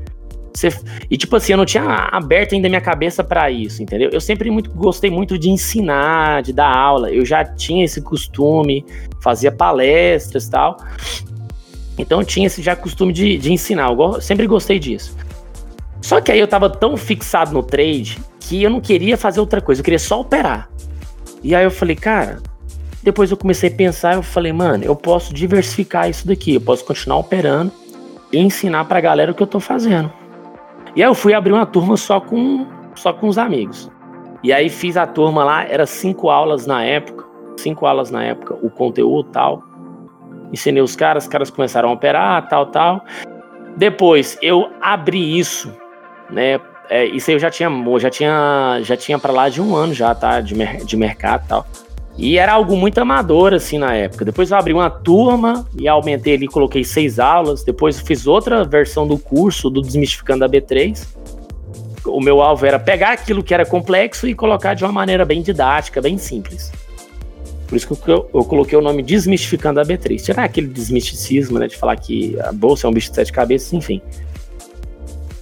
[SPEAKER 2] Você... E tipo assim, eu não tinha aberto ainda minha cabeça para isso, entendeu? Eu sempre muito, gostei muito de ensinar, de dar aula. Eu já tinha esse costume, fazia palestras e tal. Então eu tinha esse já costume de, de ensinar. Eu sempre gostei disso. Só que aí eu tava tão fixado no trade que eu não queria fazer outra coisa, eu queria só operar. E aí eu falei, cara, depois eu comecei a pensar, eu falei, mano, eu posso diversificar isso daqui, eu posso continuar operando e ensinar pra galera o que eu tô fazendo. E aí eu fui abrir uma turma só com só com os amigos. E aí fiz a turma lá, era cinco aulas na época, cinco aulas na época, o conteúdo tal. Ensinei os caras, os caras começaram a operar, tal, tal. Depois eu abri isso né? É, isso aí eu já tinha, já tinha, já tinha para lá de um ano já, tá? De, de mercado e tal. E era algo muito amador, assim, na época. Depois eu abri uma turma e aumentei ali, coloquei seis aulas. Depois fiz outra versão do curso, do Desmistificando a B3. O meu alvo era pegar aquilo que era complexo e colocar de uma maneira bem didática, bem simples. Por isso que eu, eu coloquei o nome Desmistificando a B3. Tirar aquele desmisticismo, né, de falar que a bolsa é um bicho de sete cabeças, enfim.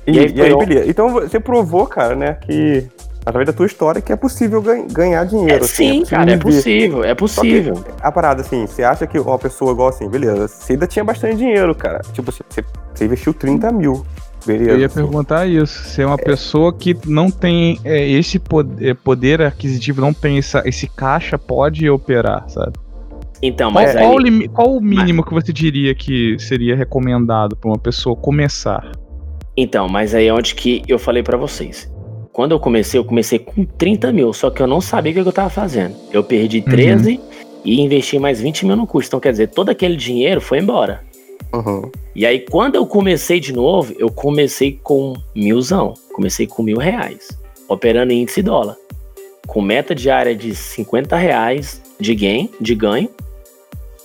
[SPEAKER 1] E, e, aí, e aí, beleza. Então você provou, cara, né, que através da tua história que é possível ganhar dinheiro. É,
[SPEAKER 2] assim, sim, é cara, é possível, é possível.
[SPEAKER 1] a parada, assim, você acha que uma pessoa igual assim, beleza, você ainda tinha bastante dinheiro, cara. Tipo, você, você investiu 30 mil. Beleza,
[SPEAKER 3] Eu ia assim. perguntar isso. Se é uma é. pessoa que não tem é, esse poder, é, poder, aquisitivo, não tem essa, esse caixa, pode operar, sabe?
[SPEAKER 2] Então, mas
[SPEAKER 3] qual, aí... qual, qual o mínimo mas... que você diria que seria recomendado para uma pessoa começar?
[SPEAKER 2] Então, mas aí é onde que eu falei para vocês. Quando eu comecei, eu comecei com 30 mil, só que eu não sabia o que eu tava fazendo. Eu perdi 13 uhum. e investi mais 20 mil no curso. Então, quer dizer, todo aquele dinheiro foi embora. Uhum. E aí, quando eu comecei de novo, eu comecei com milzão. Comecei com mil reais, operando em índice dólar. Com meta diária de 50 reais de gain, de ganho,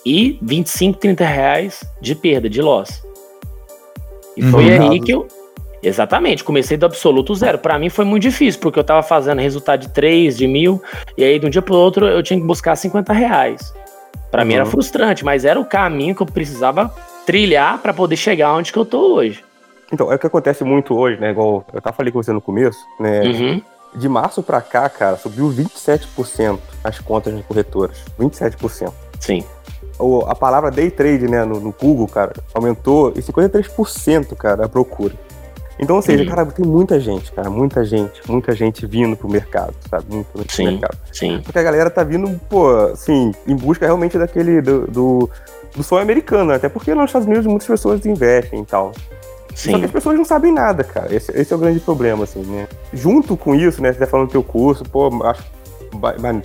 [SPEAKER 2] e 25, 30 reais de perda, de loss. E uhum. foi aí que eu, Exatamente, comecei do absoluto zero. Para mim foi muito difícil, porque eu tava fazendo resultado de 3, de mil, e aí de um dia pro outro eu tinha que buscar 50 reais. Pra uhum. mim era uhum. frustrante, mas era o caminho que eu precisava trilhar para poder chegar onde que eu tô hoje.
[SPEAKER 1] Então, é o que acontece muito hoje, né? Igual eu tava falando com você no começo, né? Uhum. De março para cá, cara, subiu 27% as contas nas corretoras. 27%.
[SPEAKER 2] Sim.
[SPEAKER 1] O, a palavra day trade, né, no, no Google, cara, aumentou em 53%, cara, a procura. Então, ou seja, uhum. cara, tem muita gente, cara, muita gente, muita gente vindo pro mercado, sabe? Muito, muito
[SPEAKER 2] sim,
[SPEAKER 1] pro mercado.
[SPEAKER 2] Sim.
[SPEAKER 1] Porque a galera tá vindo, pô, assim, em busca realmente daquele, do, do, do sonho americano, até porque nos Estados Unidos muitas pessoas investem e tal. Sim. Só que as pessoas não sabem nada, cara. Esse, esse é o grande problema, assim, né? Junto com isso, né, você tá falando do teu curso, pô, acho,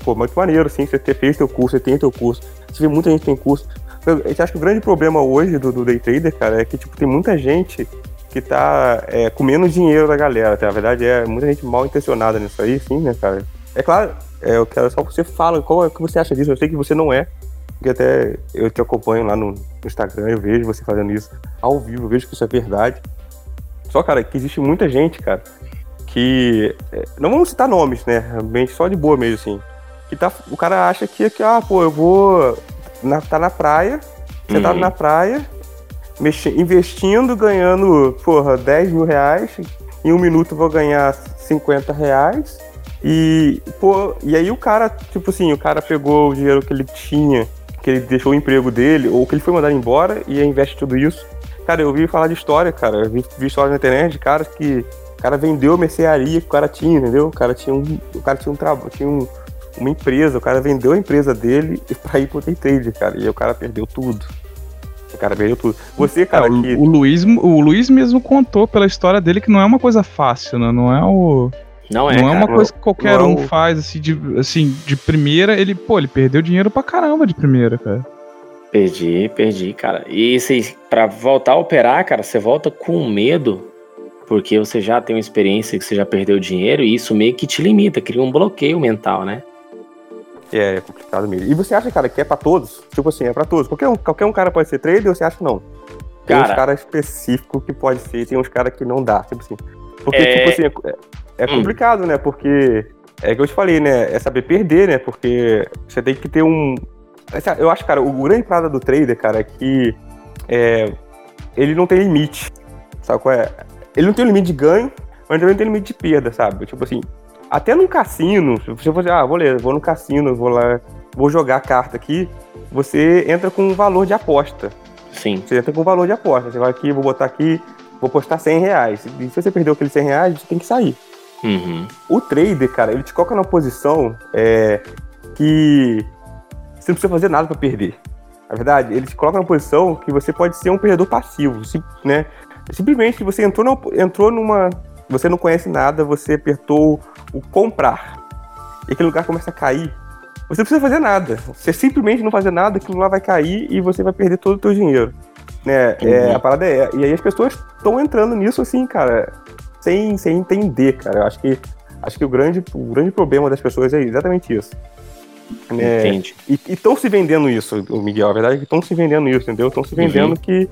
[SPEAKER 1] pô, muito maneiro, assim, você ter feito teu curso, você tem teu curso. Você vê muita gente tem curso. Eu, eu acho que o grande problema hoje do, do day trader, cara, é que, tipo, tem muita gente que tá é, comendo dinheiro da galera. Tá? Na verdade, é muita gente mal intencionada nisso aí, sim, né, cara? É claro, é, eu quero só que você fala qual é o que você acha disso. Eu sei que você não é, porque até eu te acompanho lá no Instagram, eu vejo você fazendo isso ao vivo, eu vejo que isso é verdade. Só, cara, que existe muita gente, cara, que. É, não vamos citar nomes, né? Bem só de boa mesmo, assim. que tá, o cara acha que, que ah, pô, eu vou. Na, tá na praia, sentado
[SPEAKER 2] Uhum.
[SPEAKER 1] na praia, investindo, ganhando, porra, 10 mil reais. Em um minuto vou ganhar 50 reais. E, pô, e aí o cara, tipo assim, o cara pegou o dinheiro que ele tinha, que ele deixou o emprego dele, ou que ele foi mandado embora e investe tudo isso. Cara, eu ouvi falar de história, cara. Eu vi, vi história na internet de caras que. O cara vendeu a mercearia que o cara tinha, entendeu? O cara tinha um. O cara tinha um trabalho, tinha um, uma empresa, o cara vendeu a empresa dele pra ir pro day trade, cara. E aí o cara perdeu tudo. O cara perdeu tudo. Você, cara,
[SPEAKER 3] É, o,
[SPEAKER 1] que.
[SPEAKER 3] o Luiz, o Luiz mesmo contou pela história dele que não é uma coisa fácil, né? Não é o.
[SPEAKER 2] Não é,
[SPEAKER 3] não é
[SPEAKER 2] cara.
[SPEAKER 3] uma coisa que qualquer
[SPEAKER 1] não é
[SPEAKER 3] um faz, assim de, assim, de primeira, ele, pô, ele perdeu dinheiro pra caramba de primeira, cara.
[SPEAKER 2] Perdi, perdi, cara. E se, pra voltar a operar, cara, você volta com medo, porque você já tem uma experiência que você já perdeu dinheiro, e isso meio que te limita, cria um bloqueio mental, né?
[SPEAKER 1] É, é complicado mesmo. E você acha, cara, que é pra todos? Tipo assim, é pra todos. Qualquer um, qualquer um cara pode ser trader ou você acha que não? Tem uns
[SPEAKER 2] Cara-
[SPEAKER 1] caras específicos que pode ser, tem uns caras que não dá, tipo assim. Porque,
[SPEAKER 2] É-
[SPEAKER 1] tipo assim, é, é
[SPEAKER 2] Hum.
[SPEAKER 1] complicado, né? Porque é que eu te falei, né? É saber perder, né? Porque você tem que ter um. Eu acho, cara, o grande parada do trader, cara, é que é, ele não tem limite. Sabe qual é? Ele não tem limite de ganho, mas também não tem limite de perda, sabe? Tipo assim, até num cassino, se você for dizer, ah, vou ler, vou no cassino, vou lá, vou jogar a carta aqui, você entra com um valor de aposta.
[SPEAKER 2] Sim.
[SPEAKER 1] Você entra com um valor de aposta. Você vai aqui, vou botar aqui, vou postar 100 reais. E se você perdeu aqueles 100 reais, você tem que sair.
[SPEAKER 2] Uhum.
[SPEAKER 1] O trader, cara, ele te coloca numa posição é, que você não precisa fazer nada pra perder. Na verdade, ele te coloca numa posição que você pode ser um perdedor passivo, sim- né? Simplesmente você entrou, numa, entrou numa. Você não conhece nada, você apertou o comprar. E aquele lugar começa a cair. Você não precisa fazer nada. Você simplesmente não fazer nada, aquilo lá vai cair e você vai perder todo o seu dinheiro. Né? É,
[SPEAKER 2] Uhum.
[SPEAKER 1] a parada é. E aí as pessoas estão entrando nisso assim, cara, sem, sem entender, cara. Eu acho que Acho que o grande, o grande problema das pessoas é exatamente isso. É,
[SPEAKER 2] Entende?
[SPEAKER 1] e estão se vendendo isso, o Miguel. A verdade é que estão se vendendo isso, entendeu? Estão se vendendo que,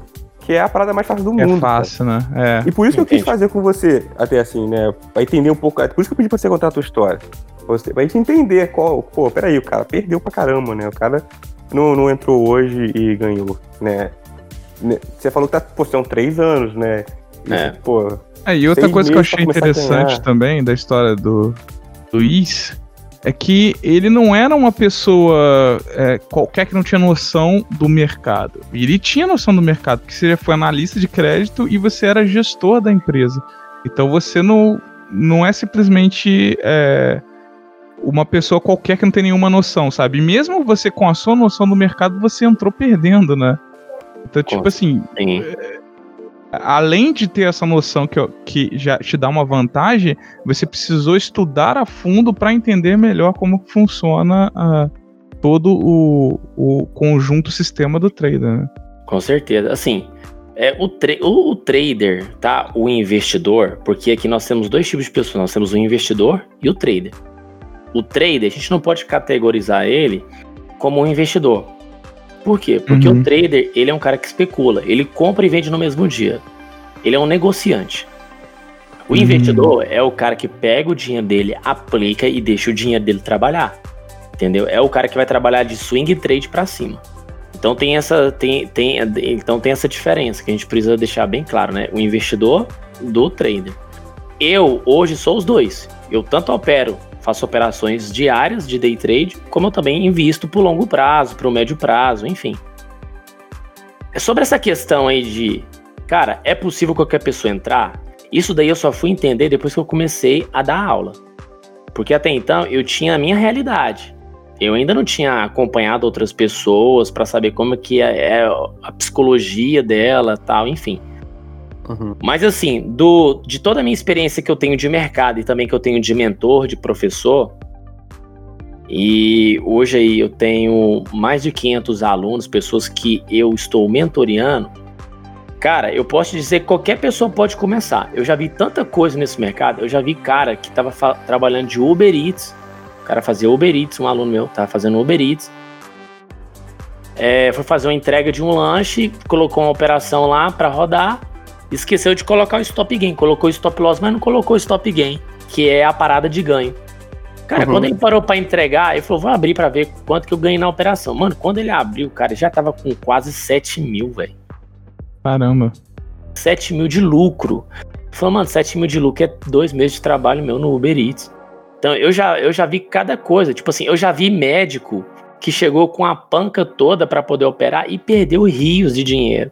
[SPEAKER 1] que é a parada mais fácil do
[SPEAKER 3] É
[SPEAKER 1] mundo. cara.
[SPEAKER 3] fácil, né? É.
[SPEAKER 1] E por isso que eu quis fazer com você, até assim, né? Pra entender um pouco. Por isso que eu pedi pra você contar a tua história. Você, pra gente entender qual. Pô, peraí, o cara perdeu pra caramba, né? O cara não, não entrou hoje e ganhou, né? Né, Você falou que tá, pô, são três anos, né? E,
[SPEAKER 2] É.
[SPEAKER 1] Pô,
[SPEAKER 3] É, e outra coisa que eu
[SPEAKER 1] pra
[SPEAKER 3] achei interessante também da história do Luiz é que ele não era uma pessoa é, qualquer que não tinha noção do mercado. Ele tinha noção do mercado, porque você foi analista de crédito e você era gestor da empresa. Então você não, não é simplesmente é, uma pessoa qualquer que não tem nenhuma noção, sabe? E mesmo você com a sua noção do mercado, você entrou perdendo, né? Então, tipo assim,
[SPEAKER 2] Sim.
[SPEAKER 3] Além de ter essa noção que, que já te dá uma vantagem, você precisou estudar a fundo para entender melhor como funciona ah, todo o, o conjunto sistema do trader. Né?
[SPEAKER 2] Com certeza. Assim, é, o, tra- o, o trader, tá? O investidor, porque aqui nós temos dois tipos de pessoas. Nós temos o investidor e o trader. O trader, a gente não pode categorizar ele como um investidor. Por quê? Porque
[SPEAKER 3] Uhum.
[SPEAKER 2] o trader, ele é um cara que especula. Ele compra e vende no mesmo dia. Ele é um negociante. O
[SPEAKER 3] Hum.
[SPEAKER 2] investidor é o cara que pega o dinheiro dele, aplica e deixa o dinheiro dele trabalhar. Entendeu? É o cara que vai trabalhar de swing trade pra cima. Então tem essa tem, tem, então tem essa diferença que a gente precisa deixar bem claro, né? O investidor do trader. Eu hoje sou os dois. Eu tanto opero, faço operações diárias de day trade, como eu também invisto pro longo prazo, pro médio prazo, enfim. É Sobre essa questão aí de, cara, é possível qualquer pessoa entrar? Isso daí eu só fui entender depois que eu comecei a dar aula. Porque até então eu tinha a minha realidade. Eu ainda não tinha acompanhado outras pessoas para saber como que é, é a psicologia dela, tal, enfim.
[SPEAKER 1] Uhum.
[SPEAKER 2] Mas assim, do, de toda a minha experiência que eu tenho de mercado e também que eu tenho de mentor, de professor, e hoje aí eu tenho mais de 500 alunos, pessoas que eu estou mentoreando. Cara, eu posso te dizer que qualquer pessoa pode começar. Eu já vi tanta coisa nesse mercado. Eu já vi cara que estava trabalhando de Uber Eats. O cara fazia Uber Eats, um aluno meu estava fazendo Uber Eats. É, foi fazer uma entrega de um lanche, colocou uma operação lá para rodar, esqueceu de colocar o stop gain. Colocou o stop loss, mas não colocou o stop gain, que é a parada de ganho. Cara,
[SPEAKER 1] Uhum.
[SPEAKER 2] quando ele parou pra entregar, ele falou, vou abrir pra ver quanto que eu ganhei na operação. Mano, quando ele abriu, cara, já tava com quase 7 mil, velho.
[SPEAKER 3] Caramba.
[SPEAKER 2] 7 mil de lucro. Falou, mano, 7 mil de lucro é dois meses de trabalho meu no Uber Eats. Então eu já, eu já vi cada coisa. Tipo assim, eu já vi médico que chegou com a panca toda pra poder operar e perdeu rios de dinheiro.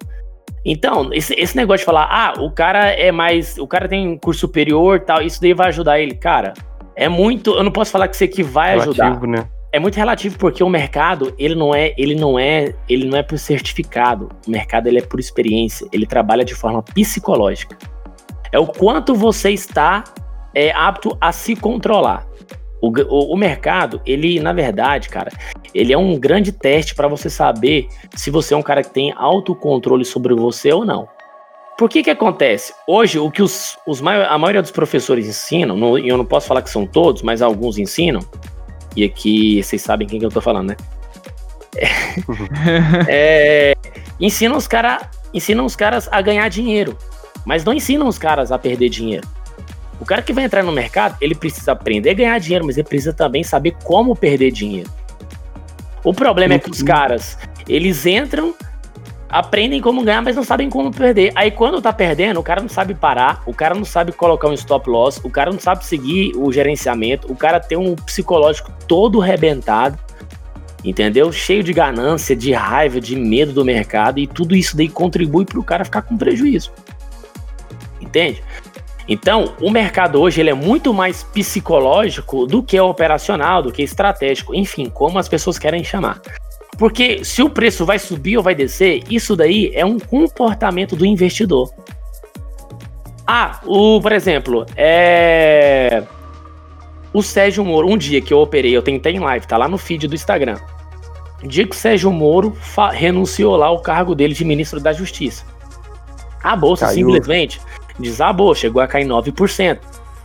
[SPEAKER 2] Então, esse, esse negócio de falar, ah, o cara é mais. O cara tem curso superior tal, isso daí vai ajudar ele. Cara, é muito. Eu não posso falar que isso aqui vai ajudar
[SPEAKER 1] Relativo, né?
[SPEAKER 2] é muito relativo porque o mercado ele não é ele não é ele não é por certificado o mercado ele é por experiência ele trabalha de forma psicológica é o quanto você está é, apto a se controlar o, o, o mercado ele na verdade cara ele é um grande teste para você saber se você é um cara que tem autocontrole sobre você ou não por que que acontece? Hoje, o que os, os a maioria dos professores ensinam, não- e eu não posso falar que são todos, mas alguns ensinam, e aqui vocês sabem quem que eu tô falando, né? É, ensinam os cara, ensinam os caras a ganhar dinheiro, mas não ensinam os caras a perder dinheiro. O cara que vai entrar no mercado, ele precisa aprender a ganhar dinheiro, mas ele precisa também saber como perder dinheiro. O problema é que os caras, eles entram, aprendem como ganhar, mas não sabem como perder. Aí quando tá perdendo, o cara não sabe parar, o cara não sabe colocar um stop loss, o cara não sabe seguir o gerenciamento, o cara tem um psicológico todo rebentado, entendeu? Cheio de ganância, de raiva, de medo do mercado e tudo isso daí contribui pro cara ficar com prejuízo. Entende? Então, o mercado hoje ele é muito mais psicológico do que operacional, do que estratégico, enfim, como as pessoas querem chamar. Porque se o preço vai subir ou vai descer, isso daí é um comportamento do investidor. Ah, o, por exemplo, é. O Sérgio Moro, um dia que eu operei, eu tentei em live, tá lá no feed do Instagram. O dia que o Sérgio Moro renunciou lá ao cargo dele de ministro da Justiça. A bolsa
[SPEAKER 1] Caiu.
[SPEAKER 2] simplesmente desabou, chegou a cair 9%.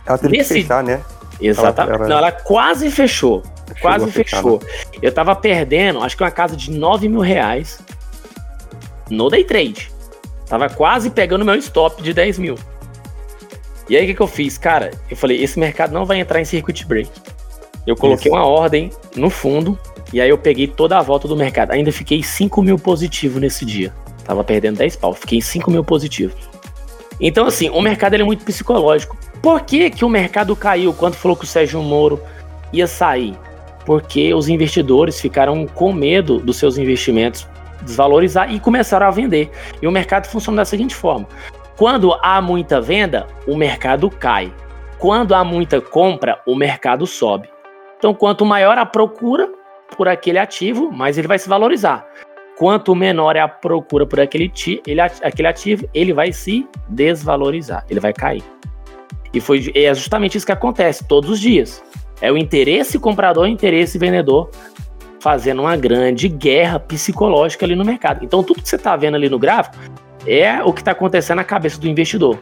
[SPEAKER 1] Ela teve
[SPEAKER 2] Nesse-
[SPEAKER 1] que fechar, né?
[SPEAKER 2] Exatamente.
[SPEAKER 1] Ela-
[SPEAKER 2] Não, ela quase fechou. Quase
[SPEAKER 1] a fechar,
[SPEAKER 2] fechou. Eu tava perdendo, acho que uma casa de 9 mil reais no day trade. Tava quase pegando meu stop de 10 mil. E aí o que, que eu fiz? Cara, eu falei, esse mercado não vai entrar em circuit break. Eu coloquei
[SPEAKER 1] Isso.
[SPEAKER 2] uma ordem no fundo e aí eu peguei toda a volta do mercado. Ainda fiquei 5 mil positivo nesse dia. Tava perdendo 10 pau, fiquei 5 mil positivo. Então, assim, o mercado é muito psicológico. Por que, que o mercado caiu quando falou que o Sérgio Moro ia sair? Porque os investidores ficaram com medo dos seus investimentos desvalorizar e começaram a vender. E o mercado funciona da seguinte forma: quando há muita venda, o mercado cai. Quando há muita compra, o mercado sobe. Então, quanto maior a procura por aquele ativo, mais ele vai se valorizar. Quanto menor é a procura por aquele, ti- ele, aquele ativo, ele vai se desvalorizar, ele vai cair. E foi, é justamente isso que acontece todos os dias. É o interesse comprador e o interesse vendedor fazendo uma grande guerra psicológica ali no mercado. Então, tudo que você está vendo ali no gráfico é o que está acontecendo na cabeça do investidor.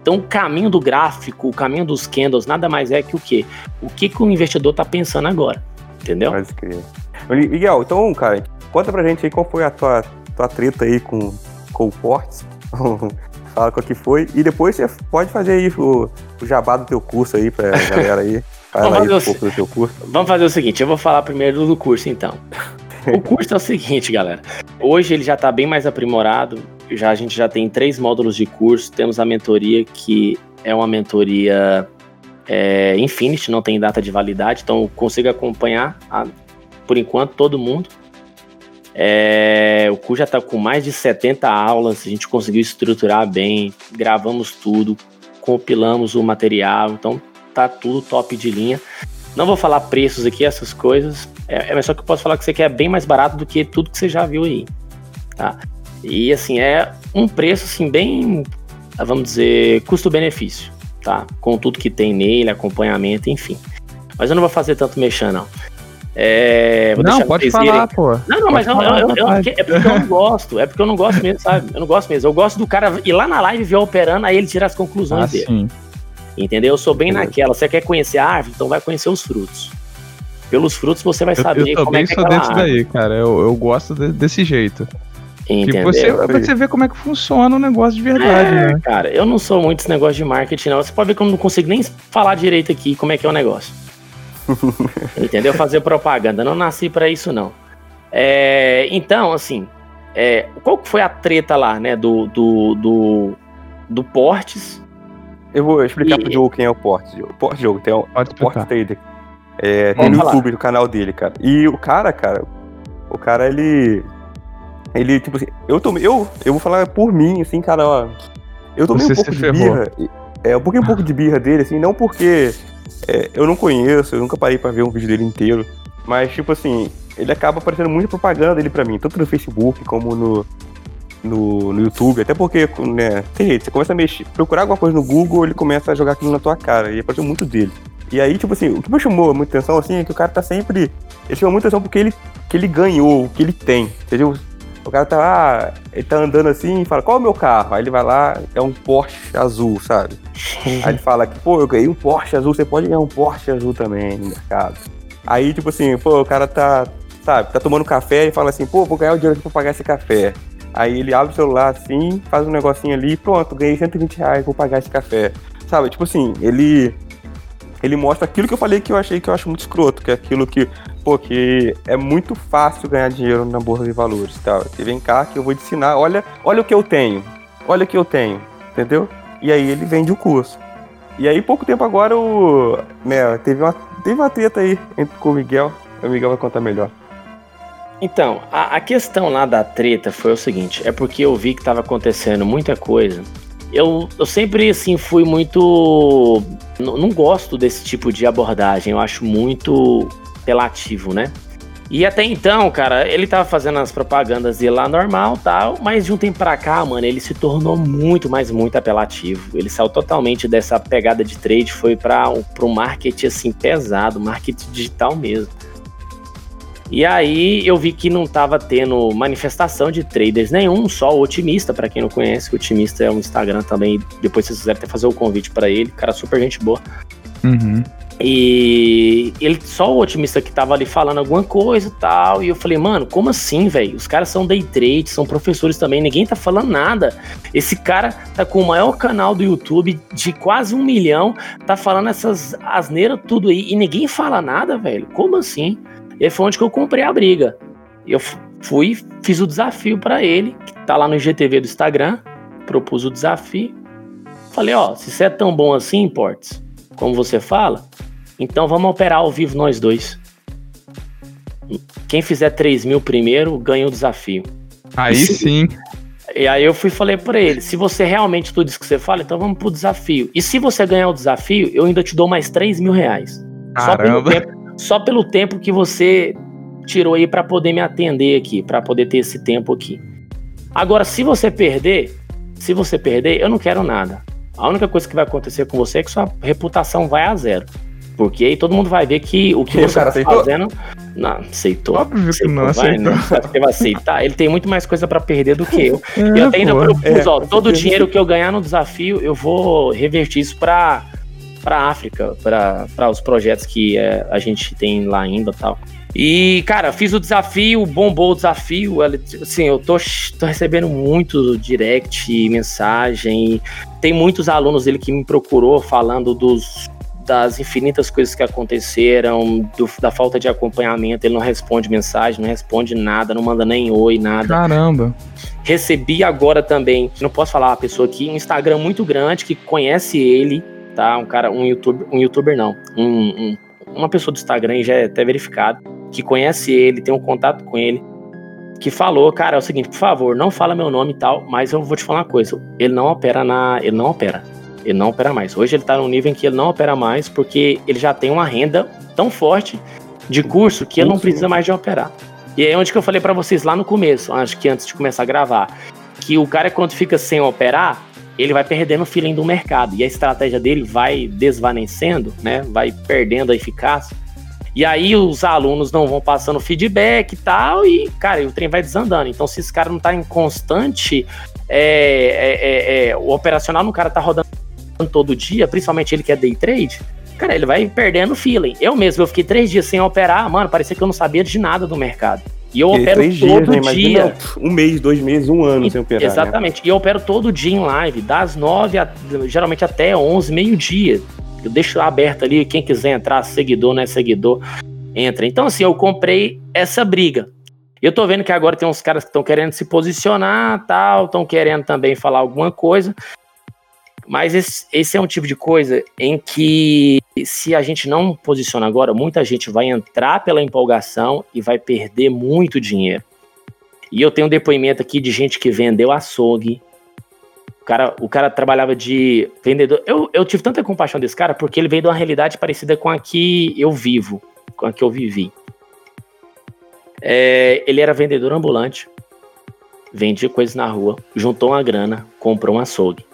[SPEAKER 2] Então, o caminho do gráfico, o caminho dos candles, nada mais é que o quê? O que, que o investidor está pensando agora. Entendeu?
[SPEAKER 1] Pode crer. Miguel, então, cara, conta pra gente aí qual foi a tua, tua treta aí com, com o Fortes. Fala qual que foi. E depois você pode fazer aí o, o jabá do teu curso aí pra galera aí. Fala aí um pouco do teu curso.
[SPEAKER 2] Vamos fazer o seguinte, eu vou falar primeiro do curso então. O curso é o seguinte, galera. Hoje ele já está bem mais aprimorado. Já a gente já tem três módulos de curso. Temos a mentoria que é uma mentoria é, Infinity, não tem data de validade, então consigo acompanhar a- por enquanto todo mundo. É, o curso já está com mais de 70 aulas, a gente conseguiu estruturar bem, gravamos tudo, compilamos o material, então tá tudo top de linha. Não vou falar preços aqui, essas coisas. É, é só que eu posso falar que isso aqui é bem mais barato do que tudo que você já viu aí. Tá? E assim, é um preço assim, bem, vamos dizer, custo-benefício, tá? Com tudo que tem nele, acompanhamento, enfim. Mas eu não vou fazer tanto mexer, não. É, vou
[SPEAKER 3] Não, pode falar,
[SPEAKER 2] irem.
[SPEAKER 3] pô.
[SPEAKER 2] Não, não, mas eu,
[SPEAKER 3] falar,
[SPEAKER 2] eu- eu- eu- é porque eu não gosto. É porque eu não gosto mesmo, sabe? Eu não gosto mesmo. Eu gosto do cara ir lá na live ver operando, aí ele tira as conclusões
[SPEAKER 3] Ah,
[SPEAKER 2] dele.
[SPEAKER 3] sim.
[SPEAKER 2] Entendeu? Eu sou bem
[SPEAKER 1] Beleza.
[SPEAKER 2] naquela. Você quer conhecer a árvore? Então vai conhecer os frutos. Pelos frutos você vai
[SPEAKER 3] Eu,
[SPEAKER 2] saber
[SPEAKER 3] eu
[SPEAKER 2] como
[SPEAKER 3] também
[SPEAKER 2] é que é
[SPEAKER 3] daí, cara. Eu, eu gosto de- desse jeito. Que
[SPEAKER 2] Entendeu?
[SPEAKER 3] você, você vê como é que funciona o negócio de verdade,
[SPEAKER 2] É,
[SPEAKER 3] né?
[SPEAKER 2] cara, eu não sou muito esse negócio de marketing, não. Você pode ver que eu não consigo nem falar direito aqui como é que é o negócio. Entendeu? Fazer propaganda. Não nasci para isso, não. É, então, assim, é, qual que foi a treta lá, né? Do, do, do, do Portes.
[SPEAKER 1] Eu vou explicar
[SPEAKER 2] E-
[SPEAKER 1] pro Diogo quem é o Porte. O Porte, Diogo, tem o
[SPEAKER 3] Pode
[SPEAKER 1] Porte
[SPEAKER 3] explicar.
[SPEAKER 1] Trader. É, tem
[SPEAKER 2] Vamos
[SPEAKER 1] no
[SPEAKER 2] falar.
[SPEAKER 1] YouTube, no canal dele, cara. E o cara, cara, o cara, ele. Ele, tipo assim, eu tomei. Eu, eu vou falar por mim, assim, cara, ó. Eu tomei
[SPEAKER 3] Você
[SPEAKER 1] um pouco de
[SPEAKER 3] ferrou.
[SPEAKER 1] birra. É, eu um pouco de birra dele, assim, não porque é, eu não conheço, eu nunca parei pra ver um vídeo dele inteiro. Mas, tipo assim, ele acaba aparecendo muita propaganda dele pra mim, tanto no Facebook como no, no, no YouTube, até porque, né, tem jeito, você começa a mexer, procurar alguma coisa no Google, ele começa a jogar aquilo na tua cara, e apareceu muito dele. E aí, tipo assim, o que me chamou muita atenção, assim, é que o cara tá sempre, ele chama muita atenção porque ele, que ele ganhou, o que ele tem, entendeu? O cara tá lá, ele tá andando assim e fala, qual é o meu carro? Aí ele vai lá, é um Porsche azul, sabe? Aí ele fala que, pô, eu ganhei um Porsche azul, você pode ganhar um Porsche azul também no mercado. Aí, tipo assim, pô, o cara tá, sabe, tá tomando café e fala assim, pô, vou ganhar o dinheiro aqui pra pagar esse café. Aí ele abre o celular assim, faz um negocinho ali, pronto, ganhei 120 reais, vou pagar esse café. Sabe, tipo assim, ele. Ele mostra aquilo que eu falei que eu achei que eu acho muito escroto, que é aquilo que, pô, que é muito fácil ganhar dinheiro na Bolsa de Valores tal. Você vem cá que eu vou te ensinar, olha, olha o que eu tenho, olha o que eu tenho, entendeu? E aí ele vende o curso. E aí, pouco tempo agora, o. Né, teve uma, teve uma treta aí entre, com o Miguel. O Miguel vai contar melhor.
[SPEAKER 2] Então, a, a questão lá da treta foi o seguinte: é porque eu vi que tava acontecendo muita coisa. Eu, eu sempre, assim, fui muito. Não gosto desse tipo de abordagem, eu acho muito apelativo, né? E até então, cara, ele tava fazendo as propagandas dele lá normal tal, mas de um tempo pra cá, mano, ele se tornou muito, mas muito apelativo. Ele saiu totalmente dessa pegada de trade, foi para o marketing, assim, pesado, marketing digital mesmo. E aí eu vi que não tava tendo manifestação de traders nenhum, só o Otimista, pra quem não conhece, o Otimista é um Instagram também, depois vocês quiserem até fazer o convite pra ele, cara super gente boa.
[SPEAKER 3] Uhum.
[SPEAKER 2] E ele só o otimista que tava ali falando alguma coisa e tal. E eu falei, mano, como assim, velho? Os caras são day trade, são professores também, ninguém tá falando nada. Esse cara tá com o maior canal do YouTube de quase um milhão, tá falando essas asneiras tudo aí, e ninguém fala nada, velho. Como assim? E aí foi onde que eu comprei a briga. Eu fui, fiz o desafio pra ele, que tá lá no IGTV do Instagram, propus o desafio. Falei, ó, se você é tão bom assim, Portes, como você fala, então vamos operar ao vivo nós dois. Quem fizer 3 mil primeiro ganha o desafio.
[SPEAKER 3] Aí
[SPEAKER 2] Isso-
[SPEAKER 3] sim.
[SPEAKER 2] E aí eu fui e falei pra ele: se você realmente tudo isso que você fala, então vamos pro desafio. E se você ganhar o desafio, eu ainda te dou mais 3 mil reais. Só pelo,
[SPEAKER 3] Caramba.
[SPEAKER 2] tempo, só pelo tempo que você tirou aí pra poder me atender aqui, pra poder ter esse tempo aqui. Agora, se você perder, se você perder, eu não quero nada. A única coisa que vai acontecer com você é que sua reputação vai a zero. Porque aí todo mundo vai ver que o que
[SPEAKER 1] E o
[SPEAKER 2] você
[SPEAKER 1] cara
[SPEAKER 2] tá
[SPEAKER 1] aceitou?
[SPEAKER 2] fazendo. Não, aceitou.
[SPEAKER 3] Óbvio que não
[SPEAKER 2] vai,
[SPEAKER 3] aceitou.
[SPEAKER 2] né? Você acha que vai aceitar? Ele tem muito mais coisa pra perder do que eu. E
[SPEAKER 3] É,
[SPEAKER 2] eu até ainda propus,
[SPEAKER 1] É,
[SPEAKER 2] ó, todo o dinheiro que eu ganhar no desafio, eu vou revertir isso pra, pra África, pra, pra os projetos que é, a gente tem lá ainda e tal. E, cara, fiz o desafio, bombou o desafio. Assim, eu tô, tô recebendo muito direct, mensagem. Tem muitos alunos dele que me procurou falando dos das infinitas coisas que aconteceram, do- da falta de acompanhamento, ele não responde mensagem, não responde nada, não manda nem oi, nada.
[SPEAKER 3] Caramba.
[SPEAKER 2] Recebi agora também, não posso falar a pessoa aqui, um Instagram muito grande que conhece ele, tá? Um cara, um youtuber, um youtuber não, um, um- uma pessoa do Instagram já é até verificado, que conhece ele, tem um contato com ele, que falou, cara, é o seguinte, por favor, não fala meu nome e tal, mas eu vou te falar uma coisa, ele não opera na, ele não opera. Ele não opera mais. Hoje ele tá num nível em que ele não opera mais porque ele já tem uma renda tão forte de curso que ele não precisa mais de operar. E é onde que eu falei pra vocês lá no começo, acho que antes de começar a gravar, que o cara quando fica sem operar, ele vai perdendo o feeling do mercado e a estratégia dele vai desvanecendo, né? Vai perdendo a eficácia. E aí os alunos não vão passando feedback e tal, e, cara, o trem vai desandando. Então, se esse cara não tá em constante, é, é, é, é, o operacional no cara tá rodando todo dia, principalmente ele que é day trade, cara, ele vai perdendo feeling. Eu mesmo, eu fiquei três dias sem operar, mano, parecia que eu não sabia de nada do mercado. E eu
[SPEAKER 1] E
[SPEAKER 2] opero todo
[SPEAKER 1] dias, né? Imagina
[SPEAKER 2] dia.
[SPEAKER 1] um mês, dois meses, um ano sem operar. né?
[SPEAKER 2] Exatamente. E eu opero todo dia em live, das nove a, geralmente até onze, meio-dia. Eu deixo aberto ali, quem quiser entrar, seguidor, não é seguidor, entra. Então, assim, eu comprei essa briga. Eu tô vendo que agora tem uns caras que estão querendo se posicionar, tal, estão querendo também falar alguma coisa. Mas esse, esse, é um tipo de coisa em que, se a gente não posiciona agora, muita gente vai entrar pela empolgação e vai perder muito dinheiro. E eu tenho um depoimento aqui de gente que vendeu açougue. O cara, o cara trabalhava de vendedor. Eu, eu tive tanta compaixão desse cara porque ele veio de uma realidade parecida com a que eu vivo, com a que eu vivi. É, ele era vendedor ambulante, vendia coisas na rua, juntou uma grana, comprou um açougue.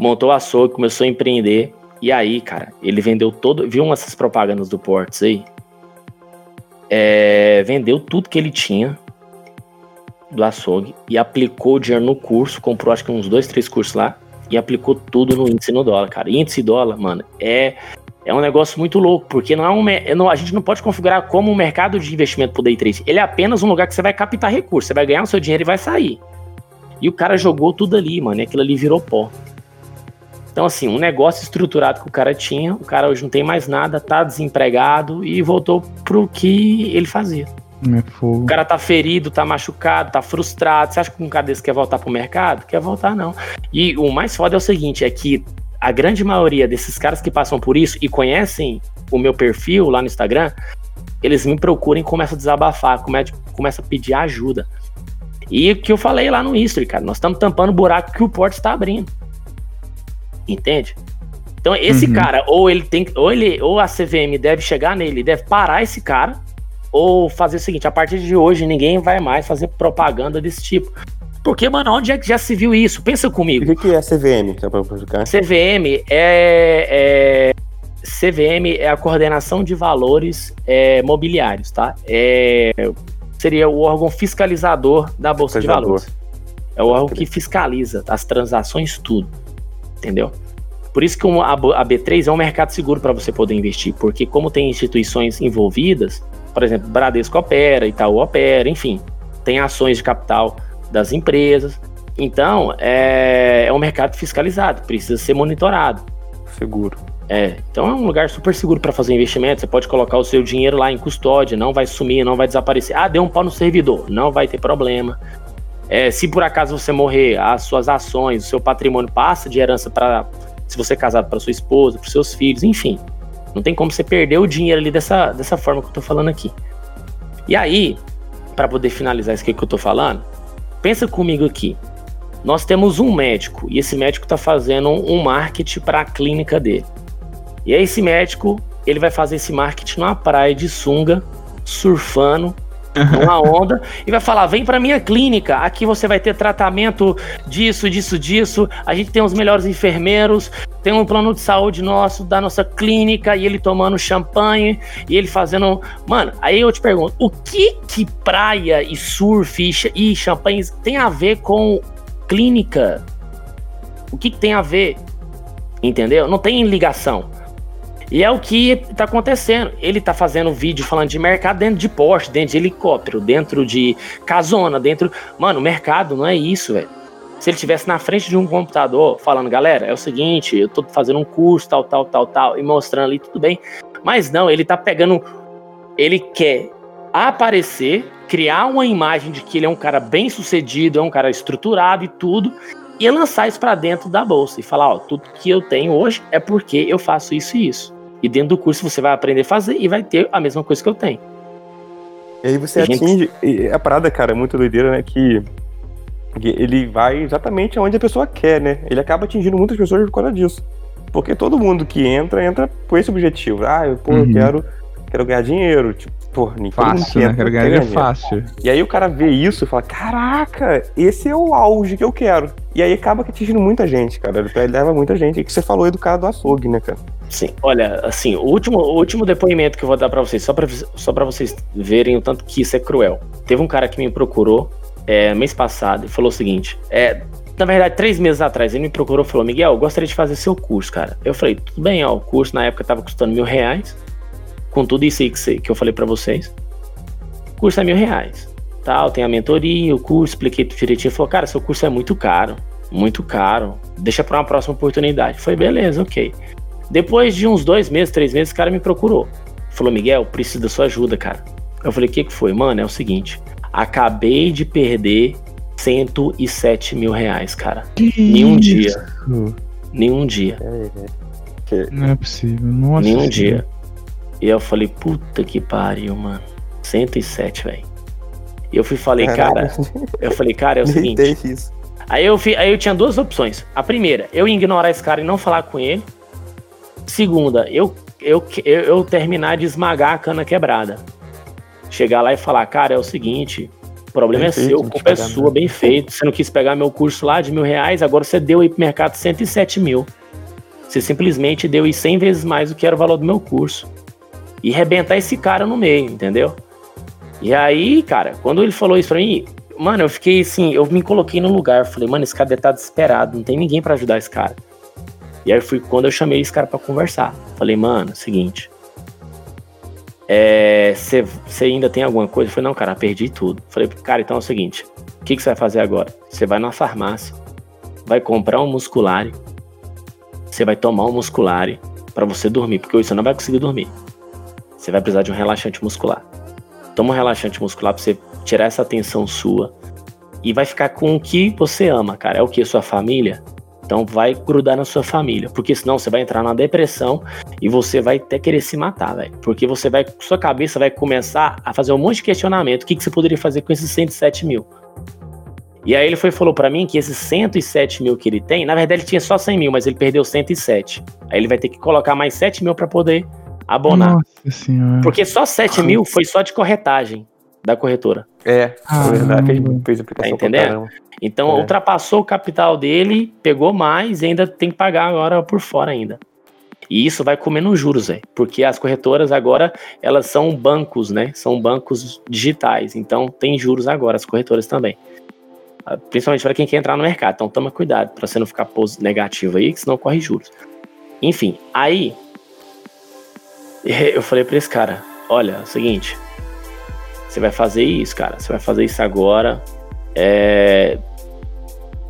[SPEAKER 2] Montou açougue, começou a empreender. E aí, cara, ele vendeu todo. Viu essas propagandas do Ports aí? É, vendeu tudo que ele tinha do açougue e aplicou o dinheiro no curso, comprou acho que uns dois, três cursos lá e aplicou tudo no índice no dólar, cara. índice dólar, mano, é é um negócio muito louco, porque não é um, é, não, a gente não pode configurar como um mercado de investimento pro day trade. Ele é apenas um lugar que você vai captar recursos, você vai ganhar o seu dinheiro e vai sair. E o cara jogou tudo ali, mano, e aquilo ali virou pó. Então, assim, um negócio estruturado que o cara tinha, o cara hoje não tem mais nada, tá desempregado e voltou pro que ele fazia.
[SPEAKER 3] É
[SPEAKER 2] o cara tá ferido, tá machucado, tá frustrado. Você acha que um cara desse quer voltar pro mercado? Quer voltar, não. E o mais foda é o seguinte: é que a grande maioria desses caras que passam por isso e conhecem o meu perfil lá no Instagram, eles me procuram e começam a desabafar, começam, começam a pedir ajuda. E o que eu falei lá no History, cara, nós estamos tampando o buraco que o Porto está abrindo. Entende? Então esse uhum. cara, ou ele tem, ou ele, ou a CVM deve chegar nele, deve parar esse cara ou fazer o seguinte: a partir de hoje ninguém vai mais fazer propaganda desse tipo. Porque, mano, onde é que já se viu isso? Pensa comigo.
[SPEAKER 1] O que é a CVM?
[SPEAKER 2] CVM é, é, CVM é a coordenação de valores é, mobiliários, tá? É, seria o órgão fiscalizador da Bolsa de Valores. É o órgão que fiscaliza as transações, tudo. Entendeu? Por isso que a B3 é um mercado seguro para você poder investir, porque como tem instituições envolvidas, por exemplo, Bradesco opera, Itaú opera, enfim, tem ações de capital das empresas. Então, é, é um mercado fiscalizado, precisa ser monitorado.
[SPEAKER 1] Seguro.
[SPEAKER 2] É, então é um lugar super seguro para fazer investimento. Você pode colocar o seu dinheiro lá em custódia, não vai sumir, não vai desaparecer. Ah, deu um pau no servidor, não vai ter problema. É, se por acaso você morrer, as suas ações, o seu patrimônio passa de herança para, se você é casado, para sua esposa, para seus filhos, enfim. Não tem como você perder o dinheiro ali dessa, dessa forma que eu tô falando aqui. E aí, para poder finalizar isso que eu tô falando, pensa comigo aqui. Nós temos um médico e esse médico está fazendo um marketing para a clínica dele. E aí esse médico, ele vai fazer esse marketing numa praia de sunga, surfando, uma onda e vai falar: vem para minha clínica, aqui você vai ter tratamento disso, disso, disso. A gente tem os melhores enfermeiros, tem um plano de saúde nosso, da nossa clínica, e ele tomando champanhe, e ele fazendo. Mano, aí eu te pergunto: o que que praia e surf e, champanhe tem a ver com clínica? O que, que tem a ver? Entendeu? Não tem ligação. E é o que tá acontecendo. Ele tá fazendo vídeo falando de mercado dentro de Porsche, dentro de helicóptero, dentro de casona, dentro. Mano, mercado não é isso, velho. Se ele estivesse na frente de um computador falando, galera, é o seguinte, eu tô fazendo um curso, tal, tal, tal, tal, e mostrando ali, tudo bem. Mas não, ele tá pegando. Ele quer aparecer, criar uma imagem de que ele é um cara bem sucedido, é um cara estruturado e tudo, e lançar isso para dentro da bolsa e falar, ó, tudo que eu tenho hoje é porque eu faço isso e isso. E dentro do curso você vai aprender a fazer e vai ter a mesma coisa que eu tenho.
[SPEAKER 1] E aí você gente... atinge. E a parada, cara, é muito doideira, né? Que, ele vai exatamente aonde a pessoa quer, né? Ele acaba atingindo muitas pessoas por causa disso. Porque todo mundo que entra, entra com esse objetivo. Ah, eu, pô, uhum. eu quero, quero ganhar dinheiro. Tipo, pô, ninguém
[SPEAKER 3] fácil, né? Quero ganhar dinheiro fácil.
[SPEAKER 1] E aí o cara vê isso e fala: caraca, esse é o auge que eu quero. E aí acaba que atingindo muita gente, cara. Ele leva muita gente. E que você falou aí do cara do açougue, né, cara?
[SPEAKER 2] Sim, olha, assim, o último, o último depoimento que eu vou dar para vocês, só para só pra vocês verem o tanto que isso é cruel. Teve um cara que me procurou é, mês passado e falou o seguinte: é, na verdade, três meses atrás, ele me procurou e falou: Miguel, eu gostaria de fazer seu curso, cara. Eu falei: tudo bem, ó, o curso na época tava custando mil reais, com tudo isso aí que, que eu falei para vocês. O curso é mil reais, tal, tem a mentoria, o curso, expliquei tudo direitinho. Ele falou: cara, seu curso é muito caro, muito caro, deixa para uma próxima oportunidade. Falei: beleza, ok. Depois de uns dois meses, três meses, o cara me procurou. Falou, Miguel, preciso da sua ajuda, cara. Eu falei, o que, que foi? Mano, é o seguinte. Acabei de perder 107 mil reais, cara.
[SPEAKER 3] Que
[SPEAKER 2] Nenhum
[SPEAKER 3] isso?
[SPEAKER 2] dia. Nenhum dia.
[SPEAKER 3] Não é possível. Nossa.
[SPEAKER 2] Nenhum
[SPEAKER 3] senhora.
[SPEAKER 2] dia. E eu falei, puta que pariu, mano. 107, velho. E eu fui falei, cara, eu falei, cara, é o seguinte. Aí eu, fi- aí eu tinha duas opções. A primeira, eu ia ignorar esse cara e não falar com ele. Segunda, eu, eu, eu, eu terminar de esmagar a cana quebrada. Chegar lá e falar, cara, é o seguinte, o problema
[SPEAKER 1] Bem
[SPEAKER 2] é
[SPEAKER 1] feito,
[SPEAKER 2] seu, a culpa é sua,
[SPEAKER 1] nada."
[SPEAKER 2] bem feito. Você não quis pegar meu curso lá de mil reais, agora você deu aí pro mercado 107 mil. Você simplesmente deu aí 100 vezes mais do que era o valor do meu curso. E rebentar esse cara no meio, entendeu? E aí, cara, quando ele falou isso pra mim, mano, eu fiquei assim, eu me coloquei no lugar, falei, mano, esse cara deve estar desesperado, não tem ninguém pra ajudar esse cara. E aí foi quando eu chamei esse cara pra conversar. Falei, mano, seguinte. É, Você ainda tem alguma coisa? Eu falei, não, cara, perdi tudo. Falei, cara, então é o seguinte: o que você vai fazer agora? Você vai na farmácia, vai comprar um musculare, você vai tomar um musculare pra você dormir, porque você não vai conseguir dormir. Você vai precisar de um relaxante muscular. Toma um relaxante muscular pra você tirar essa tensão sua e vai ficar com o que você ama, cara. É o que? Sua família? Então vai grudar na sua família, porque senão você vai entrar na depressão e você vai até querer se matar, velho. Porque você vai, sua cabeça vai começar a fazer um monte de questionamento. O que, que você poderia fazer com esses 107 mil? E aí ele foi falou pra mim que esses 107 mil que ele tem, na verdade ele tinha só 100 mil, mas ele perdeu 107. Aí ele vai ter que colocar mais 7 mil pra poder abonar.
[SPEAKER 3] Nossa senhora.
[SPEAKER 2] Porque só 7 mil foi só de corretagem da corretora.
[SPEAKER 1] É,
[SPEAKER 3] Ah,
[SPEAKER 1] é verdade que a gente
[SPEAKER 3] Caramba.
[SPEAKER 1] fez aplicação
[SPEAKER 2] Tá entendendo? Então
[SPEAKER 1] É.
[SPEAKER 2] ultrapassou o capital dele, pegou mais e ainda tem que pagar agora por fora ainda. E isso vai comendo juros, velho. Porque as corretoras agora, elas são bancos, né? São bancos digitais. Então tem juros agora, as corretoras também. Ah, Principalmente para quem quer entrar no mercado. Então toma cuidado para você não ficar negativo aí, que senão corre juros. Enfim, aí eu falei para esse cara: olha, é o seguinte, você vai fazer isso, cara. Você vai fazer isso agora. É,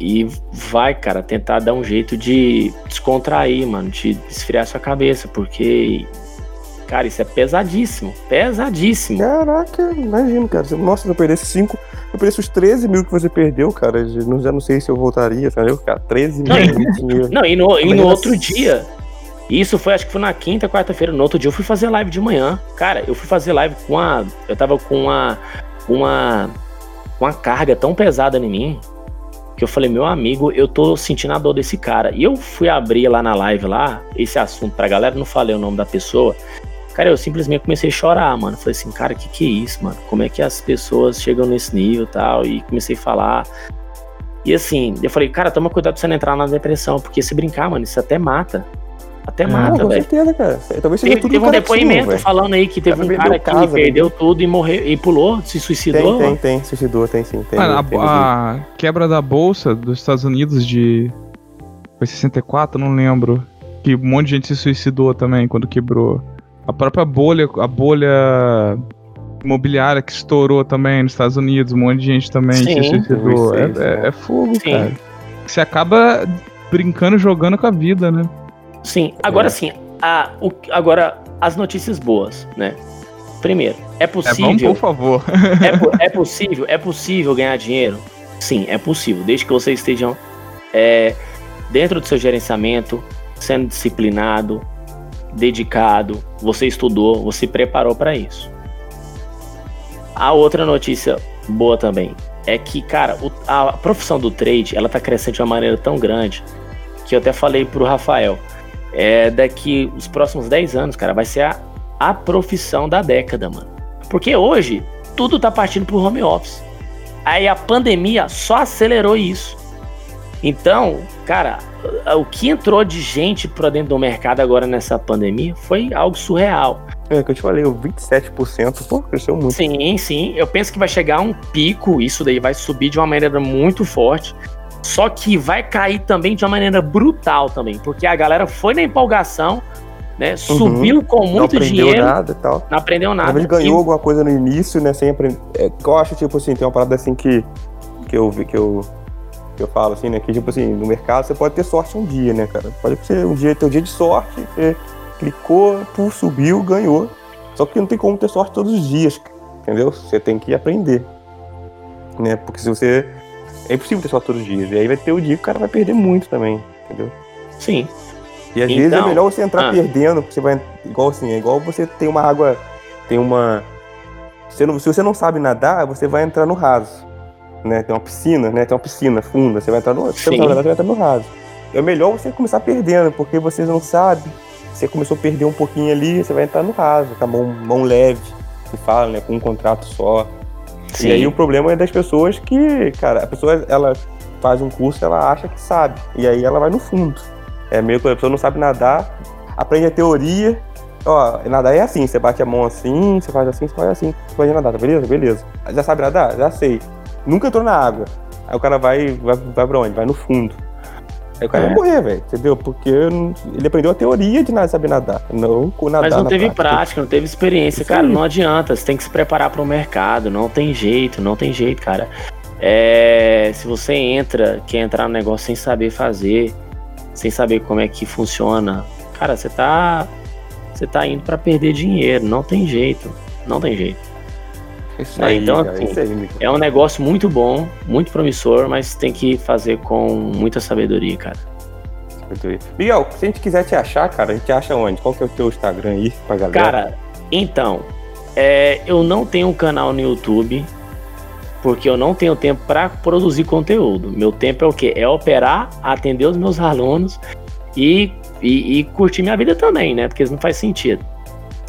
[SPEAKER 2] e vai, cara, tentar dar um jeito de descontrair, mano, de esfriar sua cabeça, porque, cara, isso é pesadíssimo, pesadíssimo.
[SPEAKER 1] Caraca, imagino, cara. Nossa, se eu perdesse 5, se eu perdesse os 13 mil que você perdeu, cara, já não, já não sei se eu voltaria, entendeu? Cara, 13 mil
[SPEAKER 2] Não, e no, e no outro
[SPEAKER 1] se-
[SPEAKER 2] isso foi, acho que foi na quinta, quarta-feira, no outro dia eu fui fazer live de manhã. Cara, eu fui fazer live com a. Eu tava com uma. Uma. Uma carga tão pesada em mim. Que eu falei, meu amigo, eu tô sentindo a dor desse cara. E eu fui abrir lá na live lá, esse assunto pra galera, não falei o nome da pessoa. Cara, eu simplesmente comecei a chorar, mano. Falei assim, cara, que que é isso, mano? Como é que as pessoas chegam nesse nível e tal? E comecei a falar. E assim, eu falei, cara, toma cuidado pra você não entrar na depressão, porque se brincar, mano, isso até mata. Até.
[SPEAKER 1] Não,
[SPEAKER 2] mata,
[SPEAKER 1] com
[SPEAKER 2] velho.
[SPEAKER 1] certeza, cara. Talvez seja
[SPEAKER 2] Teve,
[SPEAKER 1] tudo
[SPEAKER 2] teve um depoimento
[SPEAKER 1] velho.
[SPEAKER 2] falando aí que teve um cara que
[SPEAKER 1] casa,
[SPEAKER 2] perdeu tudo e morreu e pulou, se suicidou.
[SPEAKER 1] Tem, tem, tem. Suicidou, tem sim. Tem,
[SPEAKER 3] Mano,
[SPEAKER 1] tem,
[SPEAKER 3] a, a quebra da bolsa dos Estados Unidos de. Foi 64, não lembro. Que um monte de gente se suicidou também quando quebrou. A própria bolha, a bolha imobiliária que estourou também nos Estados Unidos, um monte de gente também
[SPEAKER 2] Sim.
[SPEAKER 3] se suicidou.
[SPEAKER 1] Eu
[SPEAKER 3] É,
[SPEAKER 1] isso,
[SPEAKER 3] é- é fogo,
[SPEAKER 2] Sim.
[SPEAKER 3] cara. Você acaba brincando, jogando com a vida, né?
[SPEAKER 2] Sim, agora
[SPEAKER 1] É.
[SPEAKER 2] sim, a, o, agora as notícias boas, né? Primeiro, é
[SPEAKER 3] É, vamos,
[SPEAKER 2] possível,
[SPEAKER 3] por favor.
[SPEAKER 2] é, é possível, é possível ganhar dinheiro? Sim, é possível, desde que vocês estejam é, dentro do seu gerenciamento, sendo disciplinado, dedicado, você estudou, você preparou para isso. A outra notícia boa também é que, cara, o- a profissão do trade, ela tá crescendo de uma maneira tão grande que eu até falei pro Rafael, é daqui os próximos 10 anos, cara, vai ser a, a profissão da década, mano. Porque hoje tudo tá partindo pro home office. Aí a pandemia só acelerou isso. Então, cara, o que entrou de gente pra dentro do mercado agora nessa pandemia foi algo surreal.
[SPEAKER 1] É, que eu te falei, o 27%, pô, cresceu muito.
[SPEAKER 2] Sim, sim. Eu penso que vai chegar a um pico, isso daí vai subir de uma maneira muito forte. Só que vai cair também de uma maneira brutal também, porque a galera foi na empolgação, né? Subiu com
[SPEAKER 1] não
[SPEAKER 2] muito
[SPEAKER 1] aprendeu
[SPEAKER 2] dinheiro,
[SPEAKER 1] nada e tal.
[SPEAKER 2] não aprendeu
[SPEAKER 1] Na
[SPEAKER 2] nada.
[SPEAKER 1] verdade, ganhou
[SPEAKER 2] E-
[SPEAKER 1] alguma coisa no início, né? Sem aprender. É, eu acho, tipo assim, tem uma parada assim que, que eu vi, que eu. que eu falo assim, né? Que tipo assim, no mercado você pode ter sorte um dia, né, cara? Pode ser um dia, ter um dia de sorte, você clicou, tu subiu, ganhou. Só que não tem como ter sorte todos os dias, entendeu? Você tem que aprender. Né? Porque se você. É impossível ter sorte todos os dias. E aí vai ter o dia que o cara vai perder muito também, entendeu?
[SPEAKER 2] Sim.
[SPEAKER 1] E às
[SPEAKER 2] Então,
[SPEAKER 1] vezes é melhor você entrar
[SPEAKER 2] ah.
[SPEAKER 1] perdendo, porque você vai. Igual assim, é igual você tem uma água. Tem uma. Você não, se você não sabe nadar, você vai entrar no raso. Né? Tem uma piscina, né? Tem uma piscina funda, você vai entrar no. Se você não sabe nadar, você vai entrar no raso. É melhor você começar perdendo, porque você não sabe. Você começou a perder um pouquinho ali, você vai entrar no raso, com a mão, mão leve, que fala, né? Com um contrato só.
[SPEAKER 2] Sim.
[SPEAKER 1] E aí o problema é das pessoas que, cara, a pessoa ela faz um curso, ela acha que sabe. E aí ela vai no fundo. É meio que a pessoa não sabe nadar, aprende a teoria. Ó, nadar é assim, você bate a mão assim, você faz assim, você faz assim, você pode nadar, tá beleza? Beleza. Já sabe nadar? Já sei. Nunca entrou na água. Aí o cara vai, vai, vai pra onde? Vai no fundo. Aí o cara
[SPEAKER 2] É.
[SPEAKER 1] vai morrer, velho, entendeu? Porque ele aprendeu a teoria de saber nadar, não com nadar
[SPEAKER 2] Mas não teve
[SPEAKER 1] prática.
[SPEAKER 2] prática, não teve experiência,
[SPEAKER 1] Isso
[SPEAKER 2] cara.
[SPEAKER 1] aí.
[SPEAKER 2] Não adianta. Você tem que se preparar para o mercado. Não tem jeito, não tem jeito, cara. É, se você entra, quer entrar no negócio sem saber fazer, sem saber como é que funciona, cara, você tá, você tá indo para perder dinheiro. Não tem jeito, não tem jeito.
[SPEAKER 1] Isso
[SPEAKER 2] É,
[SPEAKER 1] aí,
[SPEAKER 2] então,
[SPEAKER 1] cara,
[SPEAKER 2] assim,
[SPEAKER 1] isso aí, Miguel.
[SPEAKER 2] É um negócio muito bom, muito promissor, mas tem que fazer com muita sabedoria, cara.
[SPEAKER 1] Miguel, se a gente quiser te achar, cara, a gente acha onde? Qual que é o teu Instagram aí pra galera?
[SPEAKER 2] Cara, então, é, eu não tenho um canal no YouTube porque eu não tenho tempo para produzir conteúdo. Meu tempo é o quê? É operar, atender os meus alunos e, e, e curtir minha vida também, né? Porque isso não faz sentido.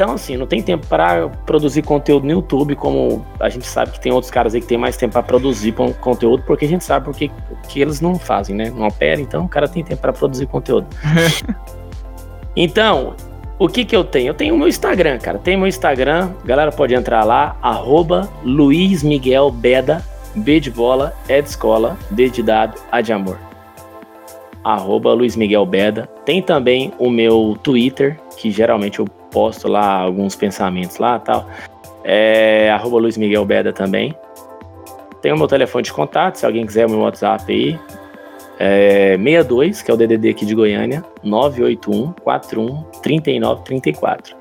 [SPEAKER 2] Então, assim, não tem tempo para produzir conteúdo no YouTube, como a gente sabe que tem outros caras aí que tem mais tempo para produzir con- conteúdo, porque a gente sabe porque que eles não fazem, né? Não operam, então o cara tem tempo para produzir conteúdo. então, o que que eu tenho? Eu tenho o meu Instagram, cara. Tem meu Instagram, galera pode entrar lá, arroba Luiz Miguel Beda, B de bola, E de escola, D de dado, A de amor. Arroba Luiz Miguel Beda. Tem também o meu Twitter, que geralmente eu posto lá alguns pensamentos lá tal. É arroba Luiz Miguel Beda também. Tem o meu telefone de contato, se alguém quiser o meu WhatsApp aí. É 62, que é o DDD aqui de Goiânia, 981 41 39 34.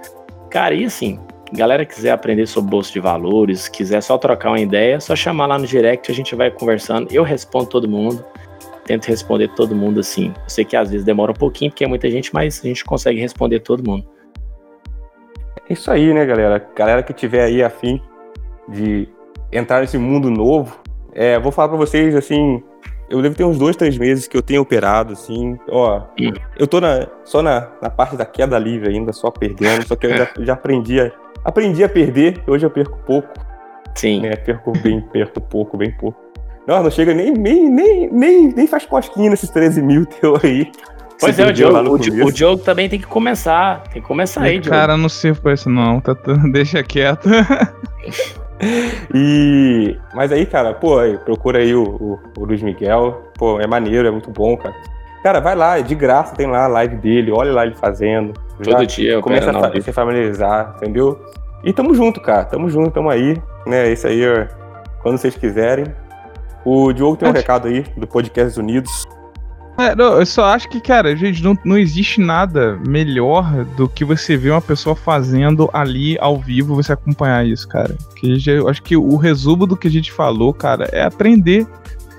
[SPEAKER 2] Cara, e assim, galera quiser aprender sobre bolsa de valores, quiser só trocar uma ideia, é só chamar lá no direct, a gente vai conversando. Eu respondo todo mundo, tento responder todo mundo assim. Eu sei que às vezes demora um pouquinho, porque é muita gente, mas a gente consegue responder todo mundo.
[SPEAKER 1] É isso aí, né, galera? Galera que tiver aí afim de entrar nesse mundo novo, é, vou falar pra vocês, assim, eu devo ter uns dois, três meses que eu tenho operado, assim, ó, eu tô na, só na, na parte da queda livre ainda, só perdendo, só que eu já, já aprendi a, aprendi a perder, hoje eu perco pouco,
[SPEAKER 2] Sim.
[SPEAKER 1] né, perco bem, perco pouco, bem pouco. Não, não chega nem, nem, nem, nem, nem faz cosquinha nesses 13 mil teu aí.
[SPEAKER 2] Pois é, o Diogo, o, o Diogo também tem que começar. Tem que começar aí, Diogo.
[SPEAKER 3] Cara, não sirvo pra isso não, tá, tá- deixa quieto.
[SPEAKER 1] E. Mas aí, cara, pô, aí, procura aí o, o, o Luiz Miguel. Pô, é maneiro, é muito bom, cara. Cara, vai lá, é de graça, tem lá a live dele, olha lá ele fazendo.
[SPEAKER 2] Todo
[SPEAKER 1] Já
[SPEAKER 2] dia
[SPEAKER 1] começa
[SPEAKER 2] quero
[SPEAKER 1] a
[SPEAKER 2] não
[SPEAKER 1] se familiarizar, entendeu? E tamo junto, cara. Tamo junto, tamo aí. Né? Isso aí, ó, quando vocês quiserem. O Diogo tem um
[SPEAKER 3] Acho-
[SPEAKER 1] recado aí do Podcast Unidos.
[SPEAKER 3] É, não, eu só acho que, cara, gente, não, não existe nada melhor do que você ver uma pessoa fazendo ali ao vivo, você acompanhar isso, cara. Que eu acho que o resumo do que a gente falou, cara, é aprender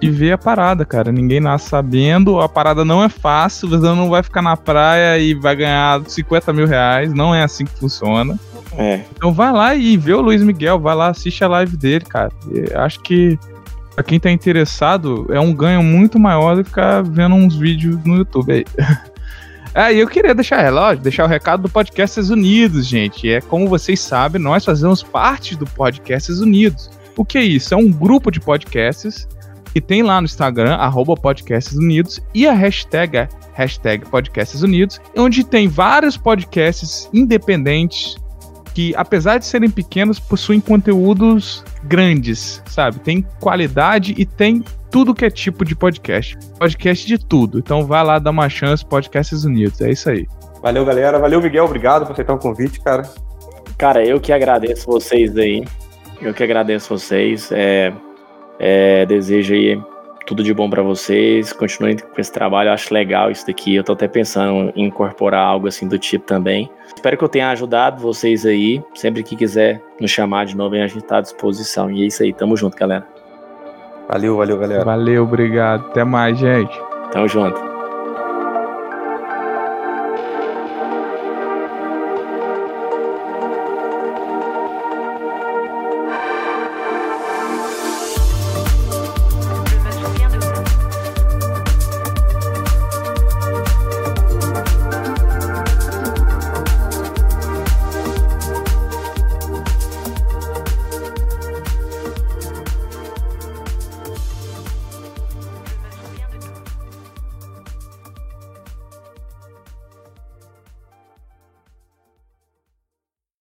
[SPEAKER 3] e ver a parada, cara. Ninguém nasce sabendo, a parada não é fácil, você não vai ficar na praia e vai ganhar 50 mil reais, não é assim que funciona.
[SPEAKER 2] É.
[SPEAKER 3] Então vai lá e vê o Luiz Miguel, vai lá, assiste a live dele, cara. E acho que pra quem tá interessado, é um ganho muito maior do que ficar vendo uns vídeos no YouTube aí. Ah, e eu queria deixar, é lógico, deixar o recado do Podcasts Unidos, gente. É como vocês sabem, nós fazemos parte do Podcasts Unidos. O que é isso? É um grupo de podcasts que tem lá no Instagram, arroba Podcasts Unidos, e a hashtag é hashtag Podcasts Unidos, onde tem vários podcasts independentes que, apesar de serem pequenos, possuem conteúdos grandes, sabe? Tem qualidade e tem tudo que é tipo de podcast. Podcast de tudo. Então vai lá dar uma chance, Podcasts Unidos. É isso aí.
[SPEAKER 1] Valeu, galera. Valeu, Miguel. Obrigado por aceitar o convite, cara.
[SPEAKER 2] Cara, eu que agradeço vocês aí. Eu que agradeço vocês. É, é, desejo aí tudo de bom para vocês. Continuem com esse trabalho, eu acho legal isso daqui. Eu tô até pensando em incorporar algo assim do tipo também. Espero que eu tenha ajudado vocês aí. Sempre que quiser nos chamar de novo, a gente tá à disposição. E é isso aí, tamo junto, galera.
[SPEAKER 1] Valeu, valeu, galera.
[SPEAKER 3] Valeu, obrigado. Até mais, gente.
[SPEAKER 2] Tamo junto.